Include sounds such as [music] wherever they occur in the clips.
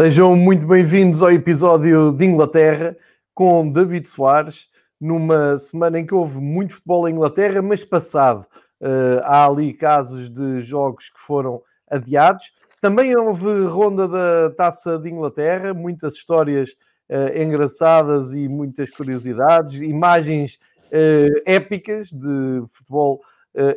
Sejam muito bem-vindos ao episódio de Inglaterra com David Soares, numa semana em que houve muito futebol em Inglaterra, mas passado. Uh, há ali casos de jogos que foram adiados. Também houve ronda da Taça de Inglaterra, muitas histórias uh, engraçadas e muitas curiosidades, imagens uh, épicas de futebol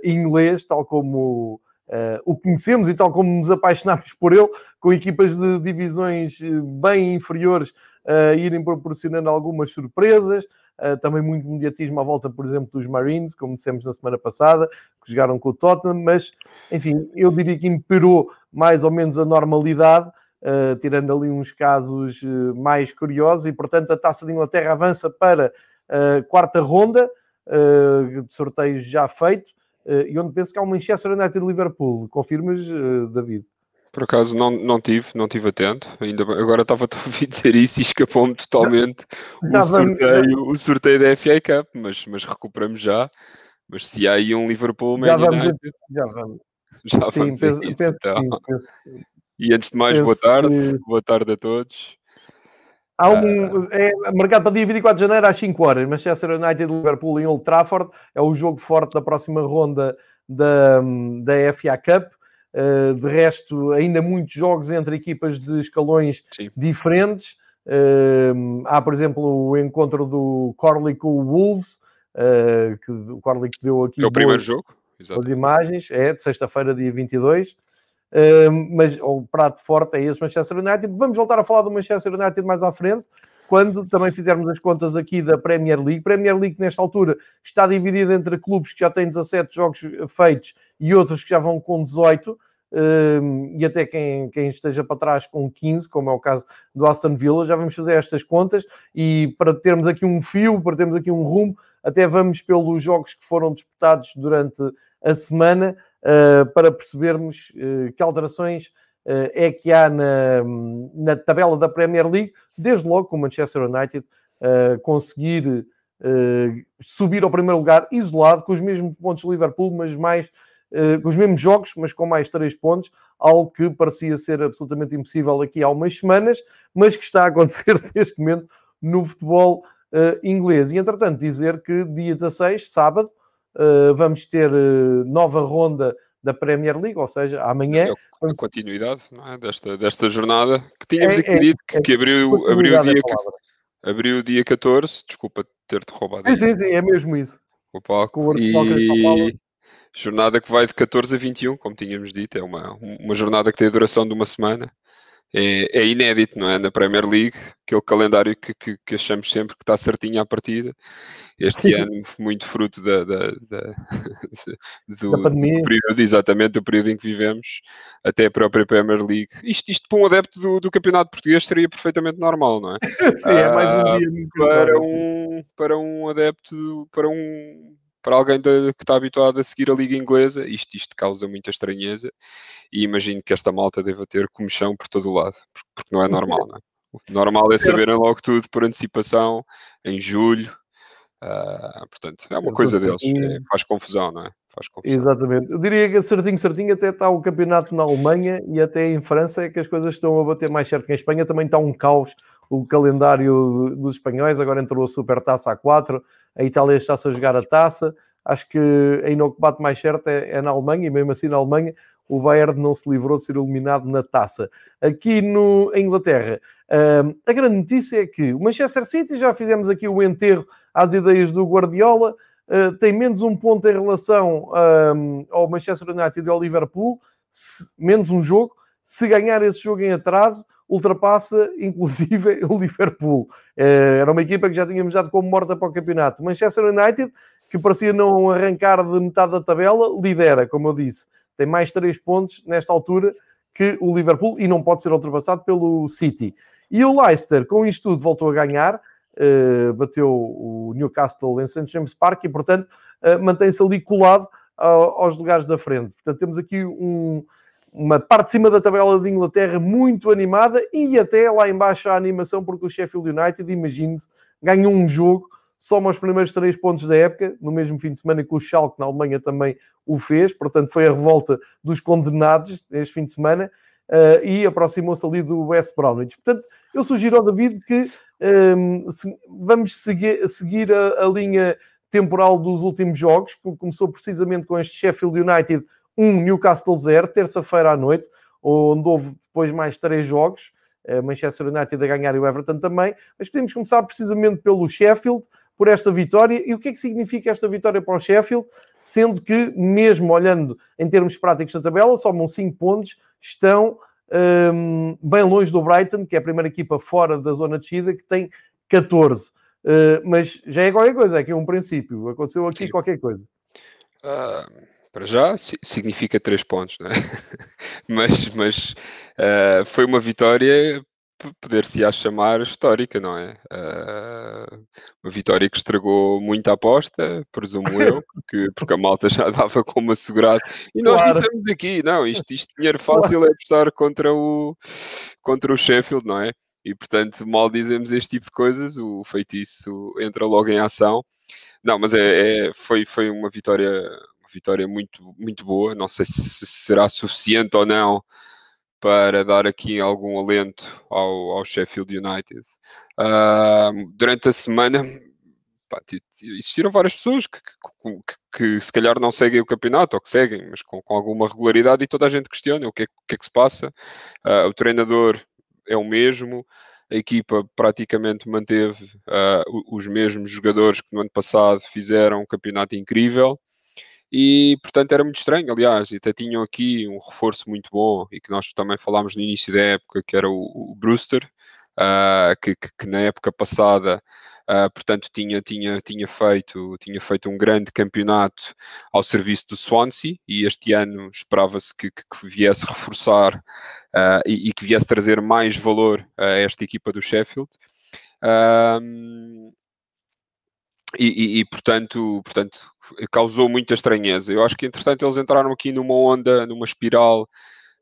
inglês, tal como Uh, o conhecemos e tal como nos apaixonámos por ele, com equipas de divisões eh, bem inferiores uh, irem proporcionando algumas surpresas, uh, também muito mediatismo à volta, por exemplo, dos Marines, como dissemos na semana passada, que jogaram com o Tottenham, mas enfim, eu diria que imperou mais ou menos a normalidade, uh, tirando ali uns casos mais curiosos, e portanto a taça de Inglaterra avança para a quarta ronda, de sorteios já feito. Eh, e onde penso que há um Manchester United Liverpool. Confirmas, eh, David? Por acaso não, não tive, não tive atento. Ainda agora estava [laughs] a ouvir dizer isso e escapou-me totalmente o, sorteio, o sorteio da FA Cup, mas, mas recuperamos já. Mas se há aí um Liverpool já vamos, United, já vamos. Já Sim, vamos penso, isso, penso, então. penso, e antes de mais, boa tarde. Que... Boa tarde a todos. Há um, é marcado para dia 24 de janeiro às 5 horas. Manchester United Liverpool em Old Trafford. É o jogo forte da próxima ronda da, da FA Cup. Uh, de resto, ainda muitos jogos entre equipas de escalões Sim. diferentes. Uh, há, por exemplo, o encontro do Corley com o Wolves, uh, que o Corley que deu aqui é o primeiro jogo. as imagens. É de sexta-feira, dia 22 mas o prato forte é esse Manchester United. Vamos voltar a falar do Manchester United mais à frente, quando também fizermos as contas aqui da Premier League. Premier League, nesta altura, está dividida entre clubes que já têm 17 jogos feitos e outros que já vão com 18. Um, e até quem, quem, esteja para trás com 15, como é o caso do Aston Villa, já vamos fazer estas contas e para termos aqui um fio, para termos aqui um rumo, até vamos pelos jogos que foram disputados durante a semana para percebermos uh, que alterações uh, é que há na, na, tabela da Premier League, desde logo com o Manchester United conseguir subir ao primeiro lugar isolado, com os mesmos pontos de Liverpool, mas mais com os mesmos jogos, mas com mais três pontos, algo que parecia ser absolutamente impossível aqui há umas semanas, mas que está a acontecer [laughs] neste momento no futebol inglês. E entretanto, dizer que dia 16, sábado, vamos ter uh, nova ronda da Premier League, ou seja, amanhã. É a continuidade é? desta, desta jornada que tínhamos é, aqui é, dito que, é, que abriu, abriu, o dia, abriu o dia 14. Desculpa ter-te roubado. Sim, sim, sim, é mesmo isso. O palco. E jornada que vai de 14 a 21, como tínhamos dito, é uma, uma jornada que tem a duração de uma semana é, é, inédito, não é? Na Premier League, aquele calendário que, que, que achamos sempre que está certinho à partida. Este Sim. ano, muito fruto da, da, da, [laughs] do, da do, período, exatamente, do período em que vivemos, até a própria Premier League. Isto, isto para um adepto do, do campeonato português seria perfeitamente normal, não é? [laughs] Sim, é mais um ah, dia. Para um, para um adepto, para um para alguém de, que está habituado a seguir a Liga Inglesa, isto, isto causa muita estranheza e imagino que esta malta deva ter comichão por todo o lado, porque não é normal, não é? O normal é saberem logo tudo por antecipação, em julho, uh, portanto, é uma coisa deles, é, faz confusão, não é? Faz confusão. Exatamente. Eu diria que certinho, certinho até está o campeonato na Alemanha e até em França é que as coisas estão a bater mais certo que em Espanha, também está um caos o calendário dos espanhóis, agora entrou a Super Taça A4, a Itália está-se a jogar a taça. Acho que ainda o que bate mais certo é, é, na Alemanha, e mesmo assim na Alemanha o Bayern não se livrou de ser eliminado na taça. Aqui no, em Inglaterra, uh, a grande notícia é que o Manchester City, já fizemos aqui o enterro às ideias do Guardiola, uh, tem menos um ponto em relação uh, ao Manchester United e ao Liverpool, se, menos um jogo. Se ganhar esse jogo em atraso, ultrapassa [laughs] inclusive o Liverpool. Eh, era uma equipa que já tínhamos dado como morta para o campeonato. Manchester United, que parecia não arrancar de metade da tabela, lidera, como eu disse. Tem mais três pontos nesta altura que o Liverpool e não pode ser ultrapassado pelo City. E o Leicester, com isto tudo, voltou a ganhar, uh, bateu o Newcastle em St. James Park e, portanto, uh, mantém-se ali colado aos lugares da frente. Portanto, temos aqui um, uma parte de cima da tabela de Inglaterra muito animada e até lá embaixo a animação porque o Sheffield United, imagine-se, ganhou um jogo, soma os primeiros três pontos da época, no mesmo fim de semana que o Schalke na Alemanha também o fez, portanto foi a revolta dos condenados este fim de semana. uh, e aproximou-se ali do West Bromwich. Portanto, eu sugiro ao David que um, se, vamos seguir, seguir a, a, linha temporal dos últimos jogos, que começou precisamente com este Sheffield United 1, Newcastle 0, terça-feira à noite, onde houve depois mais três jogos, uh, Manchester United a ganhar e o Everton também, mas podemos começar precisamente pelo Sheffield, por esta vitória. E o que é que significa esta vitória para o Sheffield? Sendo que, mesmo olhando em termos práticos na tabela, somam 5 pontos, estão um, bem longe do Brighton, que é a primeira equipa fora da zona de descida, que tem 14. Uh, mas já é qualquer coisa, é aqui um princípio. Aconteceu aqui Sim. qualquer coisa. Uh, para já significa 3 pontos, não é? [laughs] mas mas uh, foi uma vitória poder-se-á chamar histórica, não é? Uh, uma vitória que estragou muita aposta, presumo eu, [laughs] porque, porque a malta já dava [laughs] como assegurado. E nós claro. dissemos aqui, não, isto, isto dinheiro fácil claro. é apostar contra o, contra o Sheffield, não é? E portanto, mal dizemos este tipo de coisas, o feitiço entra logo em ação. Não, mas é, é foi, foi uma vitória, vitória muito, muito boa. Não sei se será suficiente ou não para dar aqui algum alento ao, ao Sheffield United. Uh, durante a semana pá, existiram várias pessoas que, que, que, que, se calhar não seguem o campeonato ou que seguem, mas com, com alguma regularidade e toda a gente questiona o que é, o que, é que se passa. Uh, o treinador é o mesmo, a equipa praticamente manteve uh, os mesmos jogadores que no ano passado fizeram um campeonato incrível e portanto era muito estranho, aliás, até tinham aqui um reforço muito bom e que nós também falámos no início da época, que era o, o Brewster, uh, que, que, que, na época passada, uh, portanto, tinha, tinha, tinha, feito, tinha feito um grande campeonato ao serviço do Swansea e este ano esperava-se que, que, viesse reforçar uh, e, e, que viesse trazer mais valor a esta equipa do Sheffield. E, e, e, portanto, portanto, causou muita estranheza. Eu acho que, entretanto, eles entraram aqui numa onda, numa espiral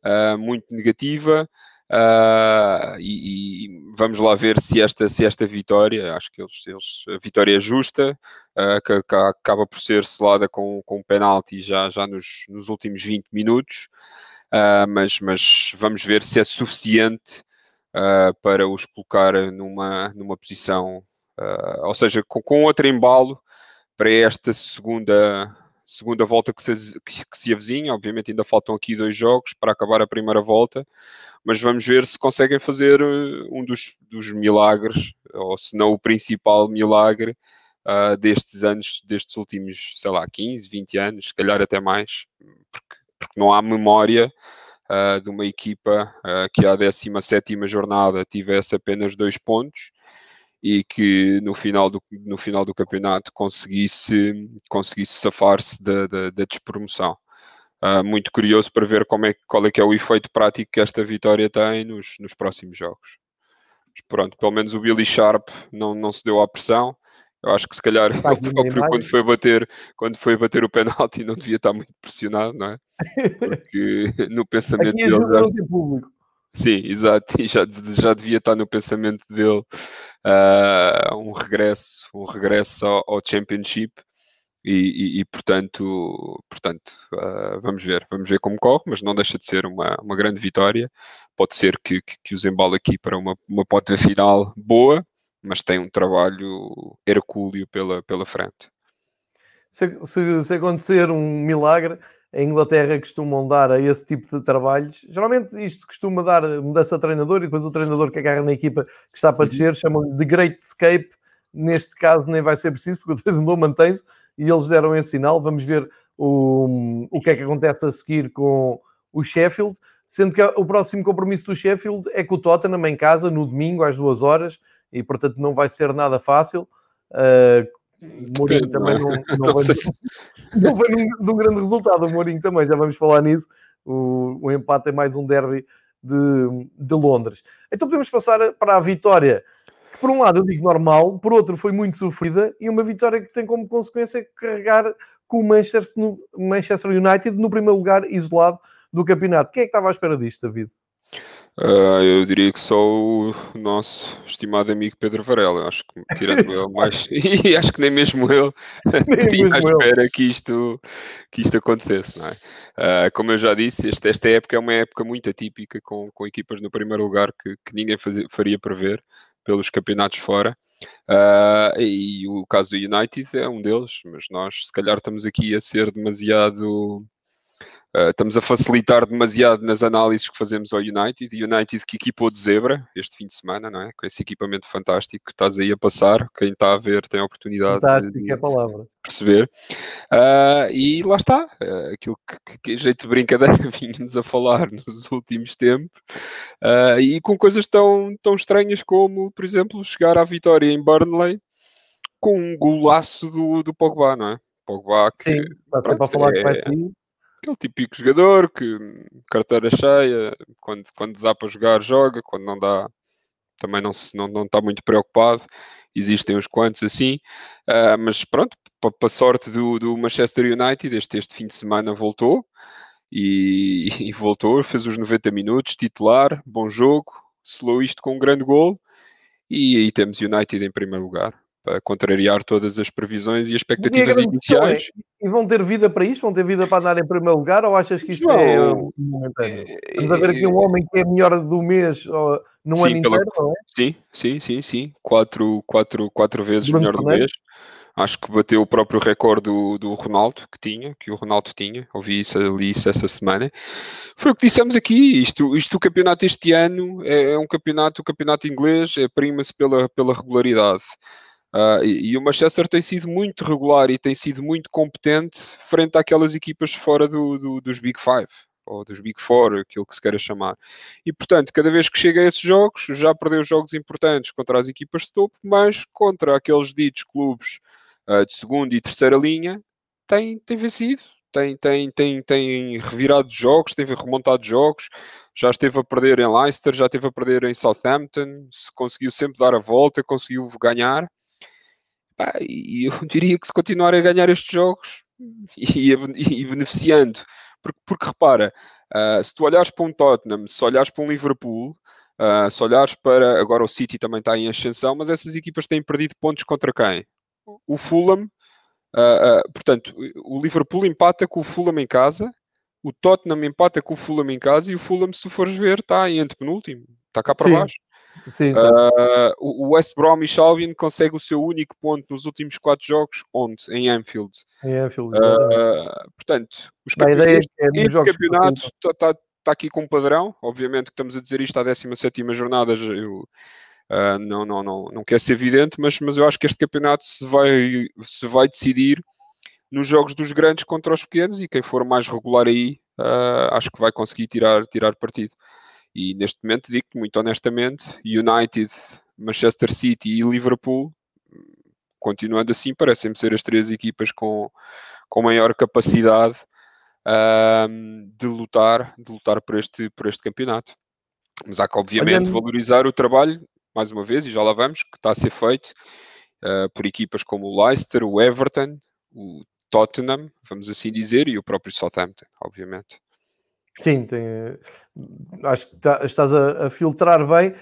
uh, muito negativa. Uh, e, e, vamos lá ver se esta, se esta vitória, acho que eles, eles a vitória é justa, uh, que, que, acaba por ser selada com, com um penalti já, já nos, nos últimos 20 minutos, uh, mas, mas vamos ver se é suficiente para os colocar numa, numa posição ou seja, com, com outro embalo para esta segunda, segunda volta que se, que, que se avizinha. Obviamente ainda faltam aqui dois jogos para acabar a primeira volta, mas vamos ver se conseguem fazer uh, um dos, dos milagres, ou se não o principal milagre uh, destes anos, destes últimos, sei lá, 15, 20 anos, se calhar até mais, porque, porque não há memória uh, de uma equipa que à 17 jornada tivesse apenas dois pontos e que no final do, no final do campeonato conseguisse, conseguisse safar-se da, da, da despromoção. Uh, muito curioso para ver como é, qual é que é o efeito prático que esta vitória tem nos, nos próximos jogos. Mas pronto, pelo menos o Billy Sharp não, não se deu à pressão. Eu acho que se calhar ele [laughs] próprio, quando foi bater, quando foi bater o penalti, não devia estar muito pressionado, não é? [laughs] Porque [laughs] no pensamento dele. Já... Público. Sim, [laughs] exato, e já, já devia estar no pensamento dele uh, um regresso, um regresso ao, ao Championship e, e, e, portanto, portanto uh, vamos ver, vamos ver como corre, mas não deixa de ser uma, uma grande vitória. Pode ser que, que, que os embale aqui para uma, uma ponta final boa, mas tem um trabalho hercúleo pela, pela frente. Se, se, se acontecer um milagre, em Inglaterra costumam dar a esse tipo de trabalhos. Geralmente isto costuma dar mudança de treinador e depois o treinador que agarra na equipa que está para uhum. descer chamam-lhe de Great Escape. Neste caso nem vai ser preciso porque o [laughs] treinador mantém-se e eles deram esse sinal. Vamos ver o, o que é que acontece a seguir com o Sheffield, sendo que o próximo compromisso do Sheffield é com o Tottenham em casa no domingo às duas horas e portanto não vai ser nada fácil. Uh, o Mourinho também não, não, não, vem, se... [laughs] não vem de um grande resultado. O Mourinho também, já vamos falar nisso. O, o empate é mais um derby de, de Londres. Então podemos passar para a vitória, que por um lado eu digo normal, por outro foi muito sofrida, e uma vitória que tem como consequência carregar com o Manchester, Manchester United no primeiro lugar isolado do campeonato. Quem é que estava à espera disto, David? Uh, eu diria que só o nosso estimado amigo Pedro Varela. Acho que, tirando [laughs] ele, mais. [laughs] e acho que nem mesmo ele [laughs] estaria à espera que isto, que isto acontecesse, não é? Uh, como eu já disse, este, esta época é uma época muito atípica, com, com equipas no primeiro lugar que, que ninguém fazia, faria prever pelos campeonatos fora. Uh, e o caso do United é um deles, mas nós, se calhar, estamos aqui a ser demasiado Uh, estamos a facilitar demasiado nas análises que fazemos ao United. United que equipou de zebra este fim de semana, não é? Com esse equipamento fantástico que estás aí a passar. Quem está a ver tem a oportunidade Fantástico, de, de é palavra. perceber. Uh, e lá está, uh, aquilo que, que, jeito de brincadeira [laughs] vínhamos a falar nos últimos tempos. e com coisas tão, tão estranhas como, por exemplo, chegar à vitória em Burnley com um golaço do, do Pogba, não é? Pogba que. Sim, pronto, para falar é, que vai sair aquele típico jogador que carteira cheia, quando, quando dá para jogar, joga, quando não dá, também não, não, não está muito preocupado. Existem uns quantos assim, uh, mas pronto, para a sorte do, do Manchester United, este, este fim de semana voltou e, [laughs] e, voltou, fez os 90 minutos, titular, bom jogo, selou isto com um grande gol e aí temos United em primeiro lugar para contrariar todas as previsões e expectativas e iniciais. É, e vão ter vida para isto? Vão ter vida para andar em primeiro lugar? Ou achas que isto João, é momentâneo? Estamos a ver aqui um homem que é melhor do mês num sim, ano pela, inteiro, não é? Sim, sim, sim, sim. Quatro, quatro, quatro vezes Bruno melhor do mês. Acho que bateu o próprio recorde do, do Ronaldo que tinha, que o Ronaldo tinha. Ouvi isso, li isso essa semana. Foi o que dissemos aqui. Isto, isto o campeonato este ano é, é um campeonato, o campeonato inglês é prima-se pela, pela regularidade. Uh, e, e, o Manchester tem sido muito regular e tem sido muito competente frente àquelas equipas fora do, do, dos Big Five ou dos Big Four, aquilo que se queira chamar. E portanto, cada vez que chega a esses jogos, já perdeu jogos importantes contra as equipas de topo, mas contra aqueles ditos clubes uh, de segunda e terceira linha, tem, tem vencido. Tem, tem, tem, tem revirado jogos, tem remontado jogos, já esteve a perder em Leicester, já esteve a perder em Southampton, conseguiu sempre dar a volta, conseguiu ganhar e eu [laughs] diria que se continuar a ganhar estes jogos e, e beneficiando, porque, porque repara, uh, se tu olhares para um Tottenham, se olhares para um Liverpool, uh, se olhares para. Agora o City também está em ascensão, mas essas equipas têm perdido pontos contra quem? O Fulham, uh, portanto, o Liverpool empata com o Fulham em casa, o Tottenham empata com o Fulham em casa e o Fulham, se tu fores ver, está em antepenúltimo, está cá para Sim. baixo. Sim, uh, o West Bromwich Albion consegue o seu único ponto nos últimos quatro jogos, onde? Em Anfield. Em Anfield. Uh, portanto, os campeonatos, é este campeonato está tá, tá aqui com um padrão. Obviamente que estamos a dizer isto à 17 jornada. Eu, uh, não, não, não, não quer ser evidente, mas, mas eu acho que este campeonato se vai, se vai decidir nos jogos dos grandes contra os pequenos e quem for mais regular aí, acho que vai conseguir tirar, tirar partido. E neste momento digo muito honestamente, United, Manchester City e Liverpool, continuando assim, parecem-me ser as três equipas com, com maior capacidade de lutar, de lutar por este, por este campeonato. Mas há que obviamente Olhando... valorizar o trabalho, mais uma vez, e já lá vamos, que está a ser feito uh, por equipas como o Leicester, o Everton, o Tottenham, vamos assim dizer, e o próprio Southampton, obviamente. Sim, tem, acho que tá, estás a, a, filtrar bem.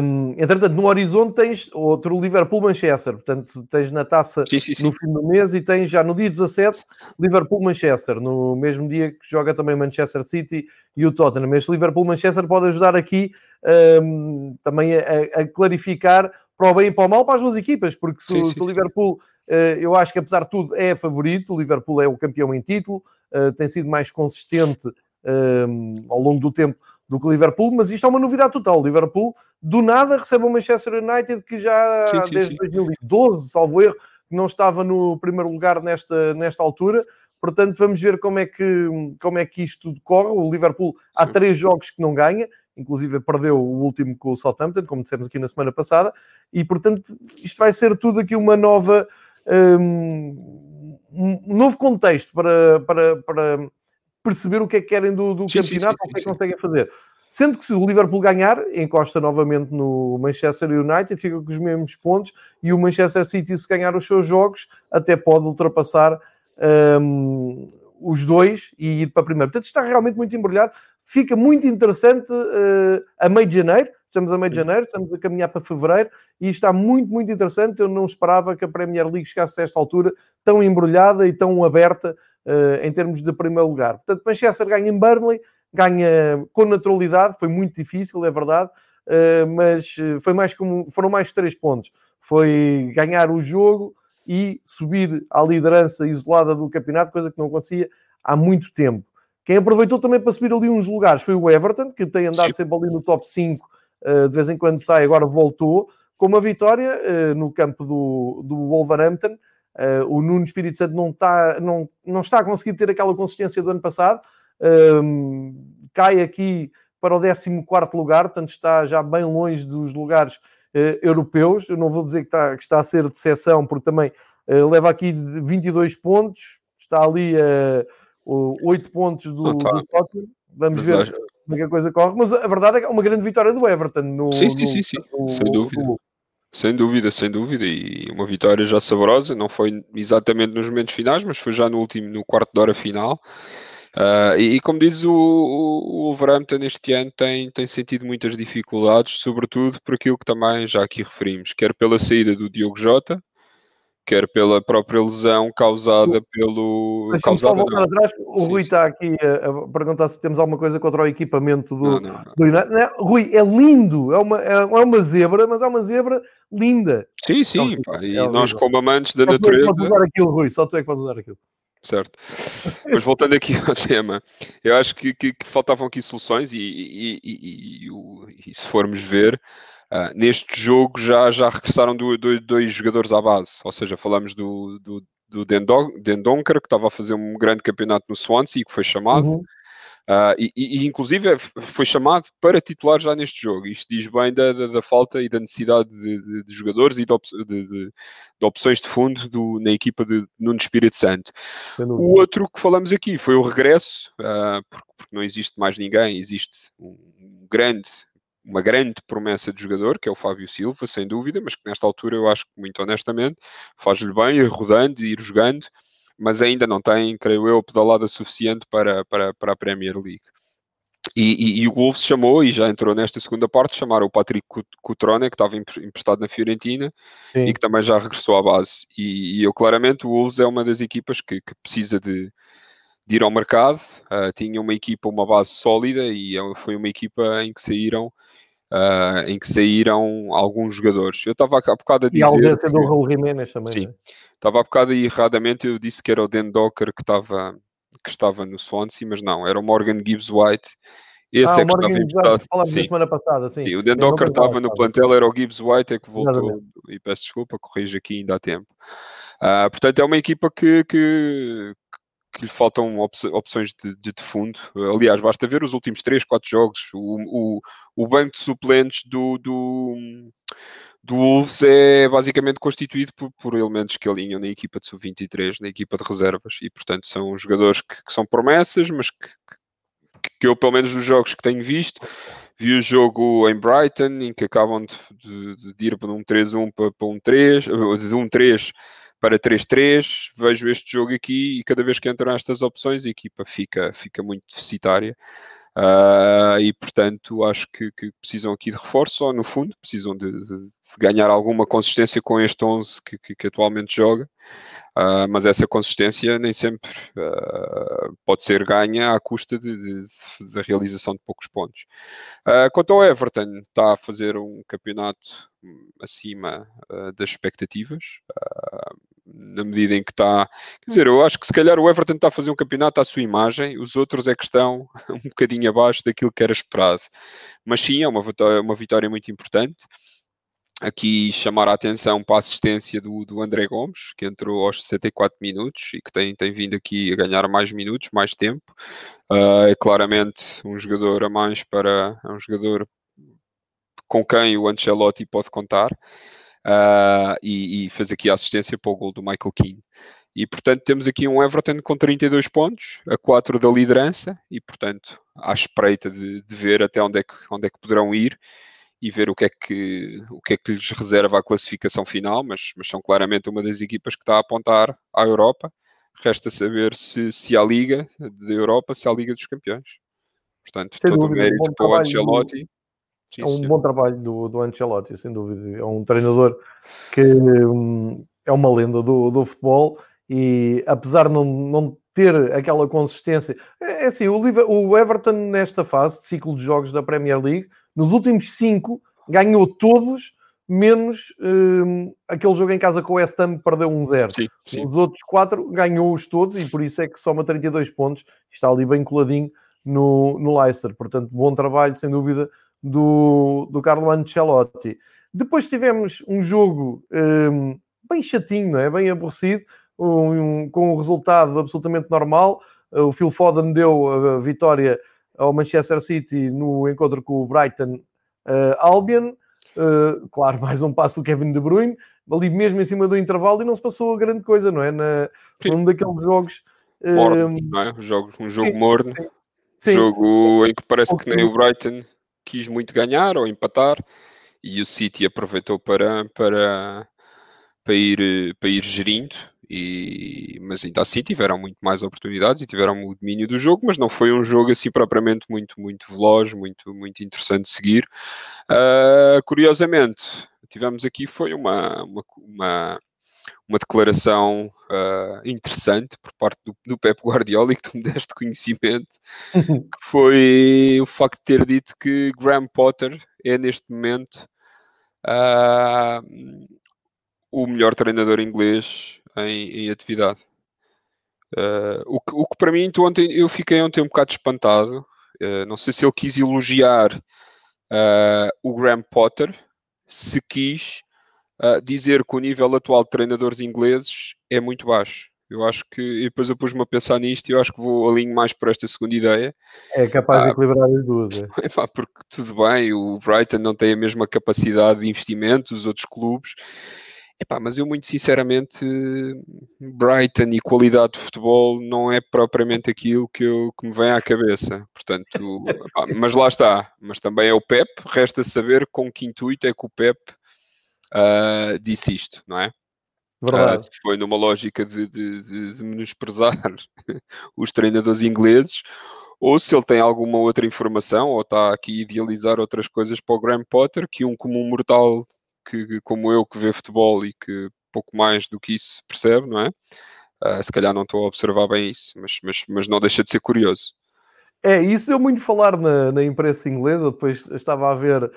Um, entretanto, no horizonte tens outro Liverpool-Manchester, portanto, tens na taça sim, sim, sim. no fim do mês e tens já no dia 17 Liverpool-Manchester, no mesmo dia que joga também Manchester City e o Tottenham. Este Liverpool-Manchester pode ajudar aqui um, também a, a, clarificar para o bem e para o mal para as duas equipas, porque se, se o Liverpool, uh, eu acho que apesar de tudo, é favorito, o Liverpool é o campeão em título, uh, tem sido mais consistente um, ao longo do tempo do que o Liverpool, mas isto é uma novidade total. O Liverpool, do nada, recebe o Manchester United, que já sim, sim, desde sim. 2012, salvo erro, não estava no primeiro lugar nesta, nesta altura. Portanto, vamos ver como é que, como é que isto decorre. O Liverpool há três jogos que não ganha, inclusive perdeu o último com o Southampton, como dissemos aqui na semana passada, e portanto isto vai ser tudo aqui uma nova. Um, um novo contexto para, para, para, perceber o que é que querem do, do sim, campeonato, sim, sim, o que é que conseguem fazer. Sendo que se o Liverpool ganhar, encosta novamente no Manchester United, fica com os mesmos pontos, e o Manchester City, se ganhar os seus jogos, até pode ultrapassar um, os dois e ir para a primeira. Portanto, está realmente muito embrulhado. fica muito interessante uh, a meio de janeiro. Estamos a meio de janeiro, estamos a caminhar para fevereiro e está muito, muito interessante. Eu não esperava que a Premier League chegasse a esta altura tão embrulhada e tão aberta em termos de primeiro lugar. Portanto, Manchester ganha em Burnley, ganha com naturalidade, foi muito difícil, é verdade, uh, mas foi mais como, foram mais três pontos. Foi ganhar o jogo e subir à liderança isolada do campeonato, coisa que não acontecia há muito tempo. Quem aproveitou também para subir ali uns lugares foi o Everton, que tem andado Sim. sempre ali no top 5, eh, de vez em quando sai, agora voltou, com uma vitória eh, no campo do, do Wolverhampton. Eh, o Nuno Espírito Santo não está, não, não está a conseguir ter aquela consistência do ano passado, cai aqui para o 14 lugar, portanto está já bem longe dos lugares europeus. Eu não vou dizer que está, que está a ser de exceção, porque também leva aqui 22 pontos, está ali a 8 pontos do, tá. do Tottenham. Vamos ver como é que a coisa corre. Mas a verdade é que é uma grande vitória do Everton. No, sim, sim, no, sim, sim. No, sem dúvida. Sem dúvida, sem dúvida, e uma vitória já saborosa, não foi exatamente nos momentos finais, mas foi já no último, no quarto de hora final. Uh, e, e, como diz o, o, Wolverhampton este ano tem, tem sentido muitas dificuldades, sobretudo por aquilo que também já aqui referimos, quer pela saída do Diogo Jota, quer pela própria lesão causada pelo. Deixa-me só voltar atrás. O sim, Rui sim. está aqui a, perguntar se temos alguma coisa contra o equipamento do, não, não, não. do Rui, é lindo, é uma, é, é uma zebra, mas é uma zebra linda. Sim, sim, é pá, e é nós, como amantes da só natureza. Só tu é usar aquilo, Rui, só tu é que podes usar aquilo. Certo. Mas voltando aqui [laughs] ao tema, eu acho que, que, que faltavam aqui soluções e, e, e, e se formos ver, Uh, neste jogo já, já regressaram do, do, dois jogadores à base, ou seja, falamos do, do, do Dendonker, que estava a fazer um grande campeonato no Swansea e que foi chamado, uhum. uh, e, e, inclusive foi chamado para titular já neste jogo. Isto diz bem da, da, da falta e da necessidade de, de, de jogadores e de, op de, de, opções de fundo do, na equipa de Nuno Espírito Santo. O outro que falamos aqui foi o regresso, uh, porque, porque não existe mais ninguém, existe um grande uma grande promessa de jogador, que é o Fábio Silva, sem dúvida, mas que nesta altura eu acho que, muito honestamente, faz-lhe bem ir rodando, ir jogando, mas ainda não tem, creio eu, pedalada suficiente para, para, para a Premier League. E, e, e, o Wolves chamou, e já entrou nesta segunda parte, chamaram o Patrick Cutrone, que estava emprestado na Fiorentina Sim. e que também já regressou à base. E, e, eu claramente, o Wolves é uma das equipas que, que precisa de, de, ir ao mercado. Uh, tinha uma equipa, uma base sólida e é foi uma equipa em que saíram uh, em que saíram alguns jogadores. Eu estava há bocado a dizer. E a ausência do Raul Jiménez também. Sim, né? estava há bocado aí erradamente, eu disse que era o Dan Docker que estava, que estava no Swansea, mas não, era o Morgan Gibbs White. Esse ah, é que estava sim. semana passada, sim. sim o Dan Docker estava no plantel, era o Gibbs White, é que voltou, Exatamente. e peço desculpa, corrijo aqui, ainda há tempo. Uh, portanto, é uma equipa que, que, que lhe faltam op opções de, de, de, fundo. Aliás, basta ver os últimos 3, 4 jogos. O, o, o banco de suplentes do, do, do Wolves é basicamente constituído por, por elementos que alinham na equipa de sub-23, na equipa de reservas. E, portanto, são jogadores que, que são promessas, mas que, que, que, eu, pelo menos nos jogos que tenho visto, vi o jogo em Brighton, em que acabam de, de, de ir de um 3-1 para, para um 3, de um 3 para 3-3, vejo este jogo aqui e cada vez que entram estas opções a equipa fica, fica muito deficitária. Uh, e portanto acho que, que, precisam aqui de reforço, ou no fundo precisam de, de, de ganhar alguma consistência com este 11 que, que, que atualmente joga, uh, mas essa consistência nem sempre uh, pode ser ganha à custa da realização de poucos pontos. quanto ao Everton, está a fazer um campeonato acima das expectativas na medida em que está. Quer dizer, eu acho que se calhar o Everton está a fazer um campeonato à sua imagem, os outros é que estão [laughs] um bocadinho abaixo daquilo que era esperado. Mas sim, é uma vitória, uma vitória muito importante. Aqui chamar a atenção para a assistência do, do André Gomes, que entrou aos 64 minutos e que tem, tem vindo aqui a ganhar mais minutos, mais tempo. Uh, é claramente um jogador a mais para. É um jogador com quem o Ancelotti pode contar uh, e, e, fez aqui a assistência para o gol do Michael Keane. E portanto temos aqui um Everton com 32 pontos, a 4 da liderança, e portanto à espreita de, de, ver até onde é, que, onde é que poderão ir e ver o que é que, o que, é que lhes reserva a classificação final, mas, mas são claramente uma das equipas que está a apontar à Europa. Resta saber se, se há Liga da Europa, se há Liga dos Campeões. Portanto, sem todo dúvida, o mérito para o Ancelotti. Sim, é um bom trabalho do, do Ancelotti, sem dúvida. É um treinador que hum, é uma lenda do, do futebol e apesar de não, não ter aquela consistência. É, é assim, o, o Everton nesta fase de ciclo de jogos da Premier League, nos últimos cinco, ganhou todos, menos um, aquele jogo em casa com o West Ham perdeu um zero. Os outros quatro ganhou-os todos e por isso é que soma 32 pontos. Está ali bem coladinho no, no Leicester. Portanto, bom trabalho, sem dúvida, do, do Carlo Ancelotti. Depois tivemos um jogo um, bem chatinho, não é? bem aborrecido, um, com um resultado absolutamente normal. O Phil Foden deu a vitória ao Manchester City no encontro com o Brighton uh, Albion. Uh, claro, [laughs] mais um passo do Kevin De Bruyne, ali mesmo em cima do intervalo, e não se passou a grande coisa, não é? Na, um daqueles jogos. Morno, uh, não é? Um jogo, um jogo sim, morno. Sim. Jogo em que parece que nem o Brighton quis muito ganhar ou empatar e o City aproveitou para, para, para, ir, para ir gerindo. E, mas ainda assim tiveram muito mais oportunidades e tiveram o domínio do jogo, mas não foi um jogo assim propriamente muito, muito veloz, muito, muito interessante de seguir. Uh, curiosamente, tivemos aqui foi uma, uma, uma uma declaração uh, interessante por parte do, do Pep Guardiola e que tu me [laughs] deste conhecimento, [laughs] que foi o facto de ter dito que Graham Potter é neste momento uh, o melhor treinador inglês em, em atividade. Uh, o, que, o que para mim, ontem, eu fiquei ontem um bocado espantado. não sei se ele quis elogiar o Graham Potter, se quis uh, dizer que o nível atual de treinadores ingleses é muito baixo. Eu acho que, e depois eu pus-me a pensar nisto e eu acho que vou alinho mais para esta segunda ideia. É capaz ah, de equilibrar as duas. É. [laughs] porque tudo bem, o Brighton não tem a mesma capacidade de investimento dos outros clubes. Epá, mas eu muito sinceramente, Brighton e qualidade de futebol não é propriamente aquilo que, eu, que me vem à cabeça. Portanto, [laughs] epá, mas lá está. Mas também é o Pep, resta saber com que intuito é que o Pep uh, disse isto, não é? Verdade. Uh, foi numa lógica de, de, de, de menosprezar [laughs] os treinadores ingleses, ou se ele tem alguma outra informação, ou está aqui a idealizar outras coisas para o Graham Potter, que um comum mortal que, como eu que vê futebol e que pouco mais do que isso percebe, não é? Uh, se calhar não estou a observar bem isso, mas, mas, mas não deixa de ser curioso. É, isso deu muito falar na, na imprensa inglesa. Depois estava a ver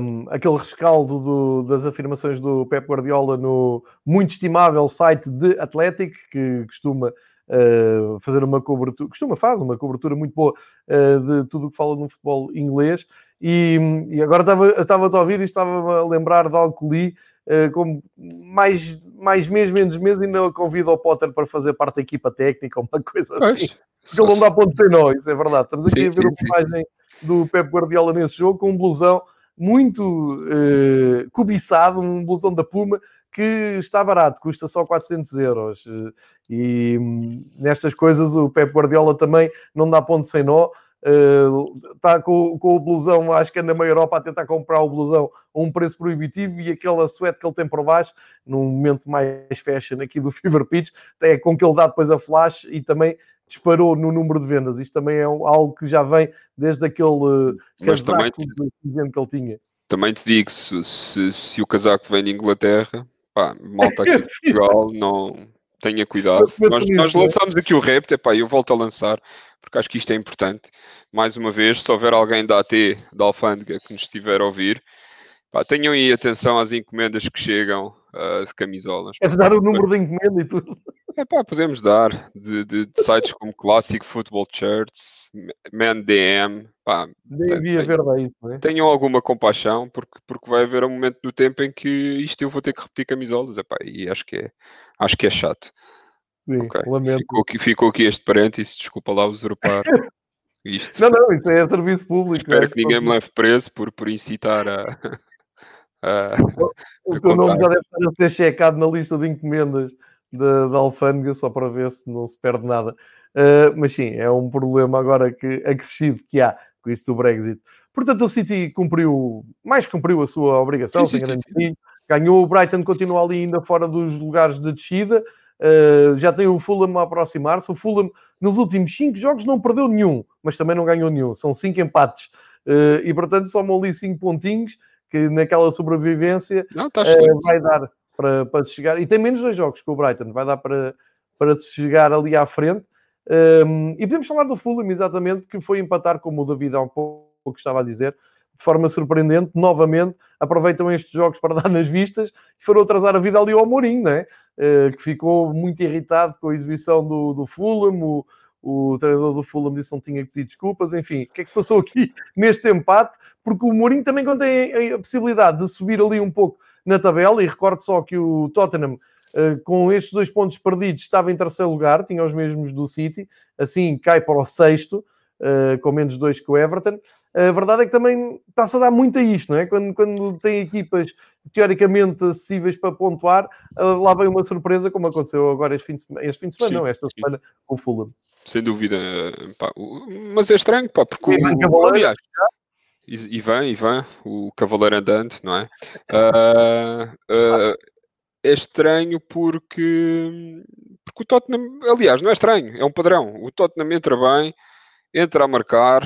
um, aquele rescaldo do, das afirmações do Pep Guardiola no muito estimável site de Athletic, que costuma uh, fazer uma cobertura, costuma fazer uma cobertura muito boa uh, de tudo o que fala no futebol inglês. E, e agora estava, estava a ouvir e estava a lembrar de algo que li. Uh, como mais, mais mês, menos mês, ainda convido ao Potter para fazer parte da equipa técnica, [laughs] uma coisa assim. Porque ele não dá ponto sem nó, isso é verdade. Estamos aqui sim, a ver sim, a imagem do Pep Guardiola nesse jogo com um blusão muito uh, cobiçado, um blusão da Puma que está barato, custa só 400 euros. E hum, nestas coisas o Pep Guardiola também não dá ponto sem nó. Uh, está com, com, o blusão, acho que anda na Europa a tentar comprar o blusão a um preço proibitivo e aquela suéte que ele tem por baixo, num momento mais fashion aqui do [laughs] Fever Pitch, é com que ele dá depois a flash e também disparou no número de vendas. Isto também é algo que já vem desde aquele Mas casaco também, que ele tinha. Também te digo, se, se, se o casaco vem de Inglaterra, pá, malta aqui [laughs] de Portugal, não tenha cuidado. Nós, nós lançámos aqui o rap, epá, eu volto a lançar, porque acho que isto é importante. Mais uma vez, se houver alguém da AT, da Alfândega, que nos estiver a ouvir, pá, tenham aí atenção às encomendas que chegam uh, de camisolas. Queres dar o número da encomenda e tudo? É pá, podemos dar de, de, de sites como Classic Football Shirts, Man DM. Pá, Devia haver daí, é? Tenham alguma compaixão, porque, porque vai haver um momento do tempo em que isto eu vou ter que repetir camisolas. Epá, e acho que é, acho que é chato. Sim, okay. lamento. Ficou aqui, ficou aqui este parênteses, desculpa lá usurpar. [laughs] Isto. Não, não, isso é serviço público. Espero é? que ninguém me leve preso por, por incitar a. [laughs] a o teu nome já deve estar a ser checado na lista de encomendas da, da alfândega, só para ver se não se perde nada. Uh, mas sim, é um problema agora que acrescido que há com isso do Brexit. Portanto, o City cumpriu, mais cumpriu a sua obrigação, sim, sim, sim, ganhou, o Brighton continua ali ainda fora dos lugares de descida, Uh, já tem o Fulham a aproximar-se. O Fulham, nos últimos 5 jogos, não perdeu nenhum, mas também não ganhou nenhum. São 5 empates. Uh, e, portanto, somam ali 5 pontinhos que naquela sobrevivência não, uh, vai dar para, para se chegar. E tem menos dois jogos que o Brighton, vai dar para, para se chegar ali à frente. Um, e podemos falar do Fulham, exatamente, que foi empatar, como o David há um pouco estava a dizer, de forma surpreendente, novamente, aproveitam estes jogos para [laughs] dar nas vistas e foram atrasar a vida ali ao Mourinho, né? Uh, que ficou muito irritado com a exibição do, do Fulham, o, o treinador do Fulham disse que não tinha que pedir desculpas, enfim, o que é que se passou aqui [laughs] neste empate? Porque o Mourinho também tem a possibilidade de subir ali um pouco na tabela, e recordo só que o Tottenham Uh, com estes dois pontos perdidos, estava em terceiro lugar, tinha os mesmos do City, assim cai para o sexto, uh, com menos dois que o Everton. A verdade é que também está-se a dar muito a isto, não é? Quando, quando tem equipas teoricamente acessíveis para pontuar, uh, lá vem uma surpresa, como aconteceu agora este fim de semana, este fim de semana, Sim. não, esta semana, com o Fulham. Sem dúvida, pá, mas é estranho, pá, porque o, aliás, Ivan, Ivan, o cavaleiro andante, não é? Uh, uh, é estranho porque, porque o Tottenham, aliás, não é estranho, é um padrão. O Tottenham entra bem, entra a marcar,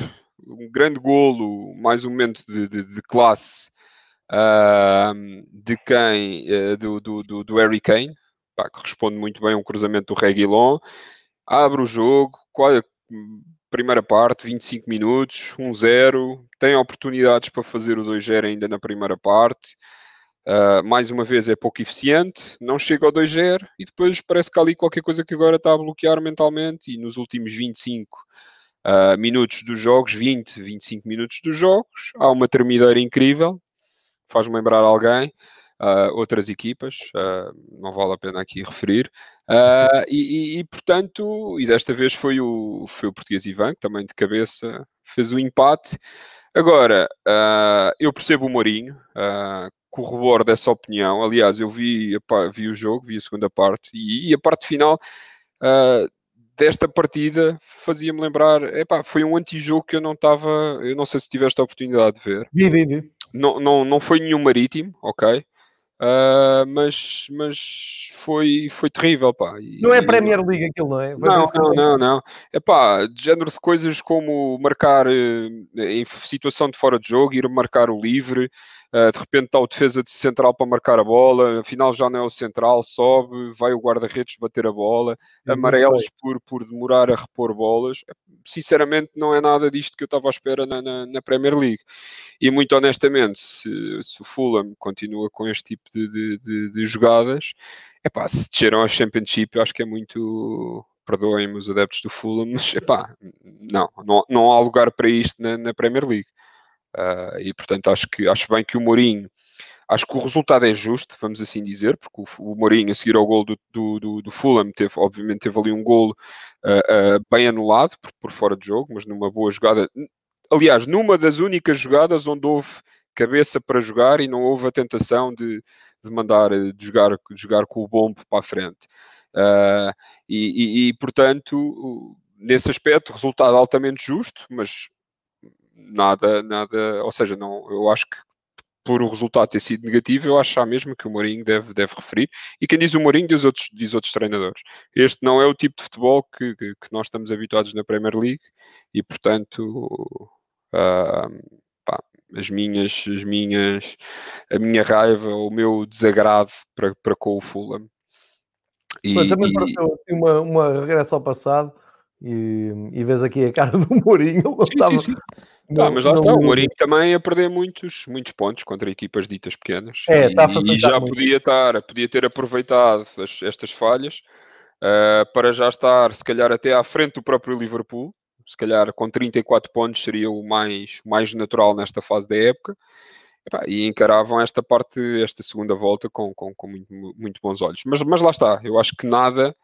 um grande golo, mais um momento de, de, de classe uh, de quem? Do, do, do, do, Harry Kane, pá, que responde muito bem a um cruzamento do Reguilon, abre o jogo, qual, primeira parte, 25 minutos, 1-0, tem oportunidades para fazer o 2-0 ainda na primeira parte. Uh, mais uma vez é pouco eficiente, não chega ao 2-0 e depois parece que há ali qualquer coisa que agora está a bloquear mentalmente e nos últimos 25 uh, minutos dos jogos, 20, 25 minutos dos jogos, há uma termideira incrível, faz-me lembrar alguém, uh, outras equipas, não vale a pena aqui referir, e, e, e, portanto, e desta vez foi o, foi o português Ivan, que também de cabeça fez o empate. Agora, eu percebo o Mourinho, corroboro dessa opinião. Aliás, eu vi, vi o jogo, vi a segunda parte e, e a parte final uh, desta partida fazia-me lembrar, epá, foi um antijogo que eu não estava, eu não sei se tiveste a oportunidade de ver. Vi, vi, vi. Não, não, não foi nenhum marítimo, ok? Uh, mas, mas foi, foi terrível, pá. E, não é Premier League aquilo, não é? Foi não, não, não, não. É pá, de género de coisas como marcar eh, em situação de fora de jogo, ir marcar o livre, de repente está o defesa de central para marcar a bola, afinal já não é o central, sobe, vai o guarda-redes bater a bola, amarelos por, por demorar a repor bolas. Sinceramente, não é nada disto que eu estava à espera na, na, na Premier League. E muito honestamente, se, se, o Fulham continua com este tipo de, de, de, de jogadas, epá, se desceram ao Championship, eu acho que é muito perdoem-me os adeptos do Fulham, mas epá, não, não, não há lugar para isto na, na Premier League. Uh, e portanto acho que acho bem que o Mourinho acho que o resultado é justo, vamos assim dizer, porque o, o Mourinho a seguir ao gol do, do, do, do, Fulham teve, obviamente teve ali um gol uh, uh, bem anulado por, por, fora de jogo, mas numa boa jogada, aliás, numa das únicas jogadas onde houve cabeça para jogar e não houve a tentação de, de mandar de jogar, de jogar com o bombo para a frente. E, e, e, portanto, nesse aspecto, resultado altamente justo, mas nada, nada, ou seja, não, eu acho que por o resultado ter sido negativo, eu acho já mesmo que o Mourinho deve, deve referir. E quem diz o Mourinho diz outros, diz outros treinadores. Este não é o tipo de futebol que, que, que nós estamos habituados na Premier League e, portanto, uh, pá, as minhas, as minhas, a minha raiva, o meu desagrado para, para com o Fulham. E, também e... pareceu assim uma, uma regresso ao passado e, e vês aqui a cara do Mourinho. Sim, estava, sim, sim. Não, mas lá não, está, o Mourinho também a perder muitos, muitos pontos contra equipas ditas pequenas. É, e, tá e já muito. podia estar, podia ter aproveitado as, estas falhas uh, para já estar, se calhar, até à frente do próprio Liverpool. Se calhar com 34 pontos seria o mais, mais natural nesta fase da época. E, encaravam esta parte, esta segunda volta com, com, com muito, muito bons olhos. Mas, mas lá está, eu acho que nada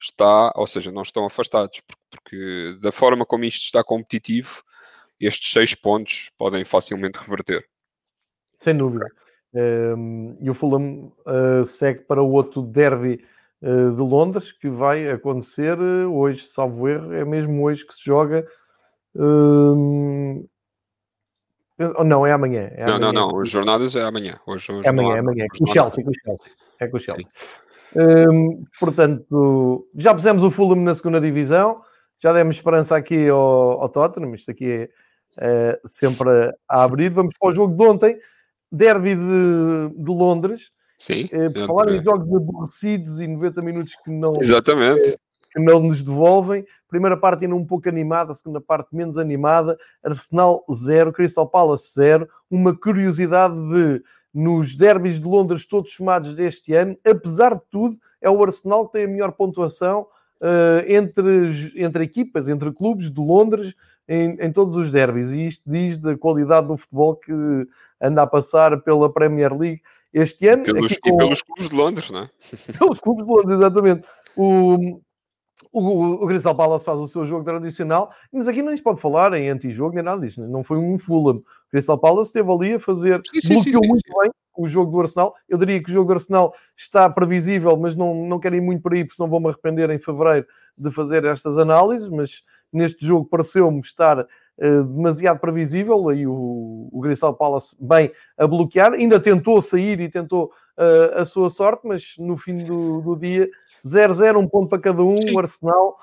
está, ou seja, não estão afastados, porque, porque da forma como isto está competitivo, estes seis pontos podem facilmente reverter. Sem dúvida. Um, e o Fulham uh, segue para o outro derby uh, de Londres, que vai acontecer uh, hoje, salvo erro, é mesmo hoje que se joga. Ehm, não, é amanhã. É não, amanhã. não, não. As jornadas é amanhã. Hoje, hoje é amanhã, é amanhã. Com o Chelsea, com o Chelsea. É com o Chelsea. Um, portanto, já pusemos o Fulham na segunda divisão, já demos esperança aqui ao, ao Tottenham, isto aqui é, é, sempre a abrir. Vamos para o jogo de ontem, derby de, de Londres. Sim. É, por falar em jogos aborrecidos e 90 minutos que não, Exatamente. É, que não nos devolvem. Primeira parte ainda um pouco animada, segunda parte menos animada. Arsenal 0, Crystal Palace 0. Uma curiosidade de nos derbys de Londres, todos somados deste ano, apesar de tudo, é o Arsenal que tem a melhor pontuação uh, entre, entre equipas, entre clubes de Londres, em, em, todos os derbys. E isto diz da qualidade do futebol que anda a passar pela Premier League este ano. Pelos, com... E pelos clubes de Londres, não é? [laughs] pelos clubes de Londres, exatamente. O, o, o Crystal Palace faz o seu jogo tradicional, mas aqui não se pode falar em anti-jogo nem nada disso. Não foi um Fulham. O Crystal Palace esteve ali a fazer, sim, sim, bloqueou sim, muito bem o jogo do Arsenal. Eu diria que o jogo do Arsenal está previsível, mas não, não quero ir muito por aí, porque senão vou-me arrepender em fevereiro de fazer estas análises. Mas neste jogo pareceu-me estar uh, demasiado previsível. Aí o, o Crystal Palace bem a bloquear, ainda tentou sair e tentou uh, a sua sorte, mas no fim do, do dia 0-0, um ponto para cada um, Sim. o Arsenal.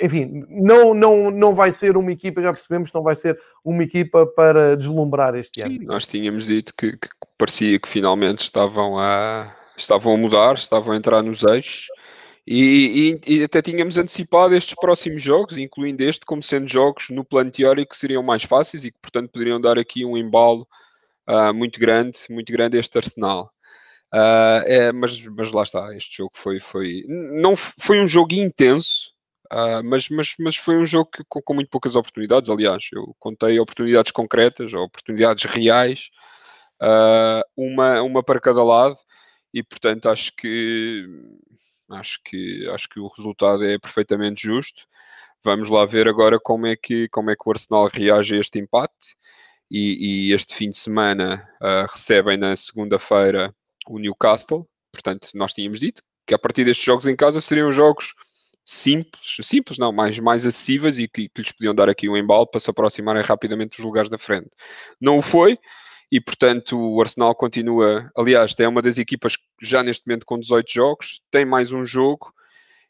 Enfim, não, não, não vai ser uma equipa, já percebemos, não vai ser uma equipa para deslumbrar este Sim, ano. Nós tínhamos dito que, que, parecia que finalmente estavam a, estavam a mudar, estavam a entrar nos eixos. E, e, e, até tínhamos antecipado estes próximos jogos, incluindo este, como sendo jogos no plano teórico que seriam mais fáceis e que, portanto, poderiam dar aqui um embalo uh, muito grande, muito grande a este Arsenal. Uh, é, mas, mas lá está, este jogo foi, foi, não foi um jogo intenso, uh, mas, mas, mas foi um jogo que, com, com, muito poucas oportunidades. Aliás, eu contei oportunidades concretas, oportunidades reais, uma, uma para cada lado, e portanto acho que acho que acho que o resultado é perfeitamente justo. Vamos lá ver agora como é que, como é que o Arsenal reage a este empate. E, e este fim de semana recebem na segunda-feira o Newcastle. Portanto, nós tínhamos dito que a partir destes jogos em casa seriam jogos simples, simples não, mais, mais acessíveis e que, que lhes podiam dar aqui um embalo para se aproximarem rapidamente dos lugares da frente. Não o foi, e portanto o Arsenal continua, aliás, é uma das equipas já neste momento com 18 jogos, tem mais um jogo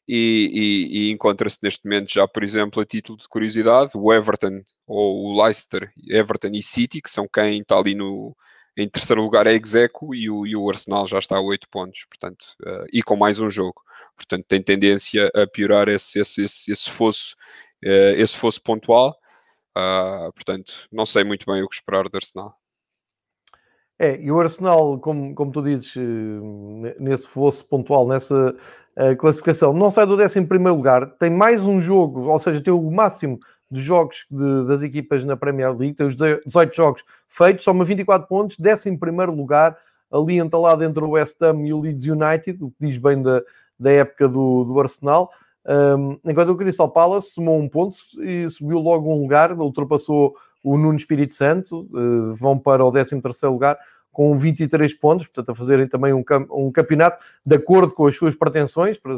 e, e, e encontra-se neste momento já, por exemplo, a título de curiosidade, o Everton ou o Leicester, Everton e City, que são quem está ali no, em terceiro lugar é Execo e o, e o Arsenal já está a 8 pontos, portanto, uh, e com mais um jogo. Portanto, tem tendência a piorar esse, esse, esse, esse fosso, uh, esse fosso pontual. Uh, portanto, não sei muito bem o que esperar do Arsenal. É, e o Arsenal, como, como tu dizes, eh, nesse fosso pontual, nessa classificação, não sai do 11 lugar, tem mais um jogo, ou seja, tem o máximo de jogos de, das equipas na Premier League, tem os 18 jogos feitos, soma 24 pontos, 11 lugar, ali entalado entre o West Ham e o Leeds United, o que diz bem da, da época do, do Arsenal. Um, enquanto o Crystal Palace somou um ponto e subiu logo um lugar, ultrapassou o Nuno Espírito Santo, uh, vão para o 13 lugar com 23 pontos, portanto a fazerem também um, um campeonato de acordo com as suas pretensões, para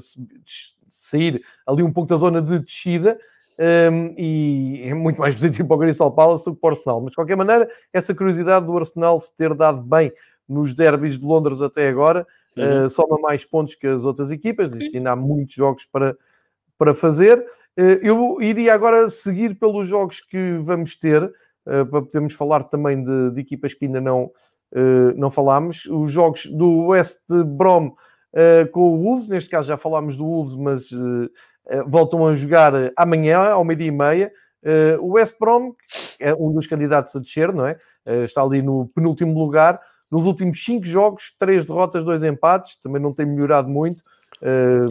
sair ali um pouco da zona de descida, um, e é muito mais [laughs] positivo para o Crystal Palace do que para o Arsenal. Mas, de qualquer maneira, essa curiosidade do Arsenal se ter dado bem nos derbys de Londres até agora, uhum. uh, soma mais pontos que as outras equipas, e ainda há muitos jogos para, para fazer. Uh, eu iria agora seguir pelos jogos que vamos ter, uh, para podermos falar também de, de equipas que ainda não, não falámos. Os jogos do West Brom com o Wolves, neste caso já falámos do Wolves, mas eh, voltam a jogar eh, amanhã, ao meio-dia e meia. Eh, o West Brom é um dos candidatos a descer, não é? está ali no penúltimo lugar. Nos últimos cinco jogos, três derrotas, dois empates, também não tem melhorado muito.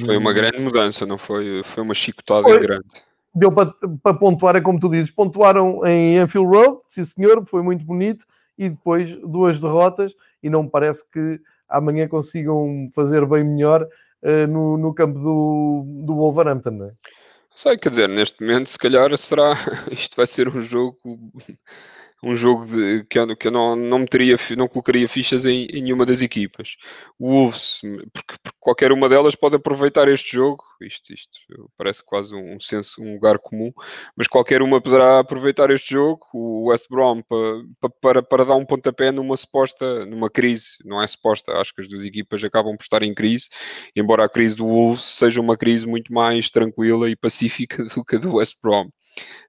Foi uma grande mudança, não foi? Foi uma chicotada foi. grande. Deu para, para pontuar, é como tu dizes, pontuaram em Anfield Road, sim senhor, foi muito bonito, e depois duas derrotas, e não me parece que amanhã consigam fazer bem melhor uh, no, no campo do, do Wolverhampton, não é? Sei, quer dizer, neste momento, se calhar será. [laughs] Isto vai ser um jogo um jogo de, que eu, que eu não, não meteria, não colocaria fichas em, em nenhuma das equipas. O Wolves, porque, porque, qualquer uma delas pode aproveitar este jogo, isto, isto parece quase um, senso, um lugar comum, mas qualquer uma poderá aproveitar este jogo, o West Brom, para, para, para dar um pontapé numa suposta, numa crise, não é suposta, acho que as duas equipas acabam por estar em crise, embora a crise do Wolves seja uma crise muito mais tranquila e pacífica [laughs] do que a do West Brom.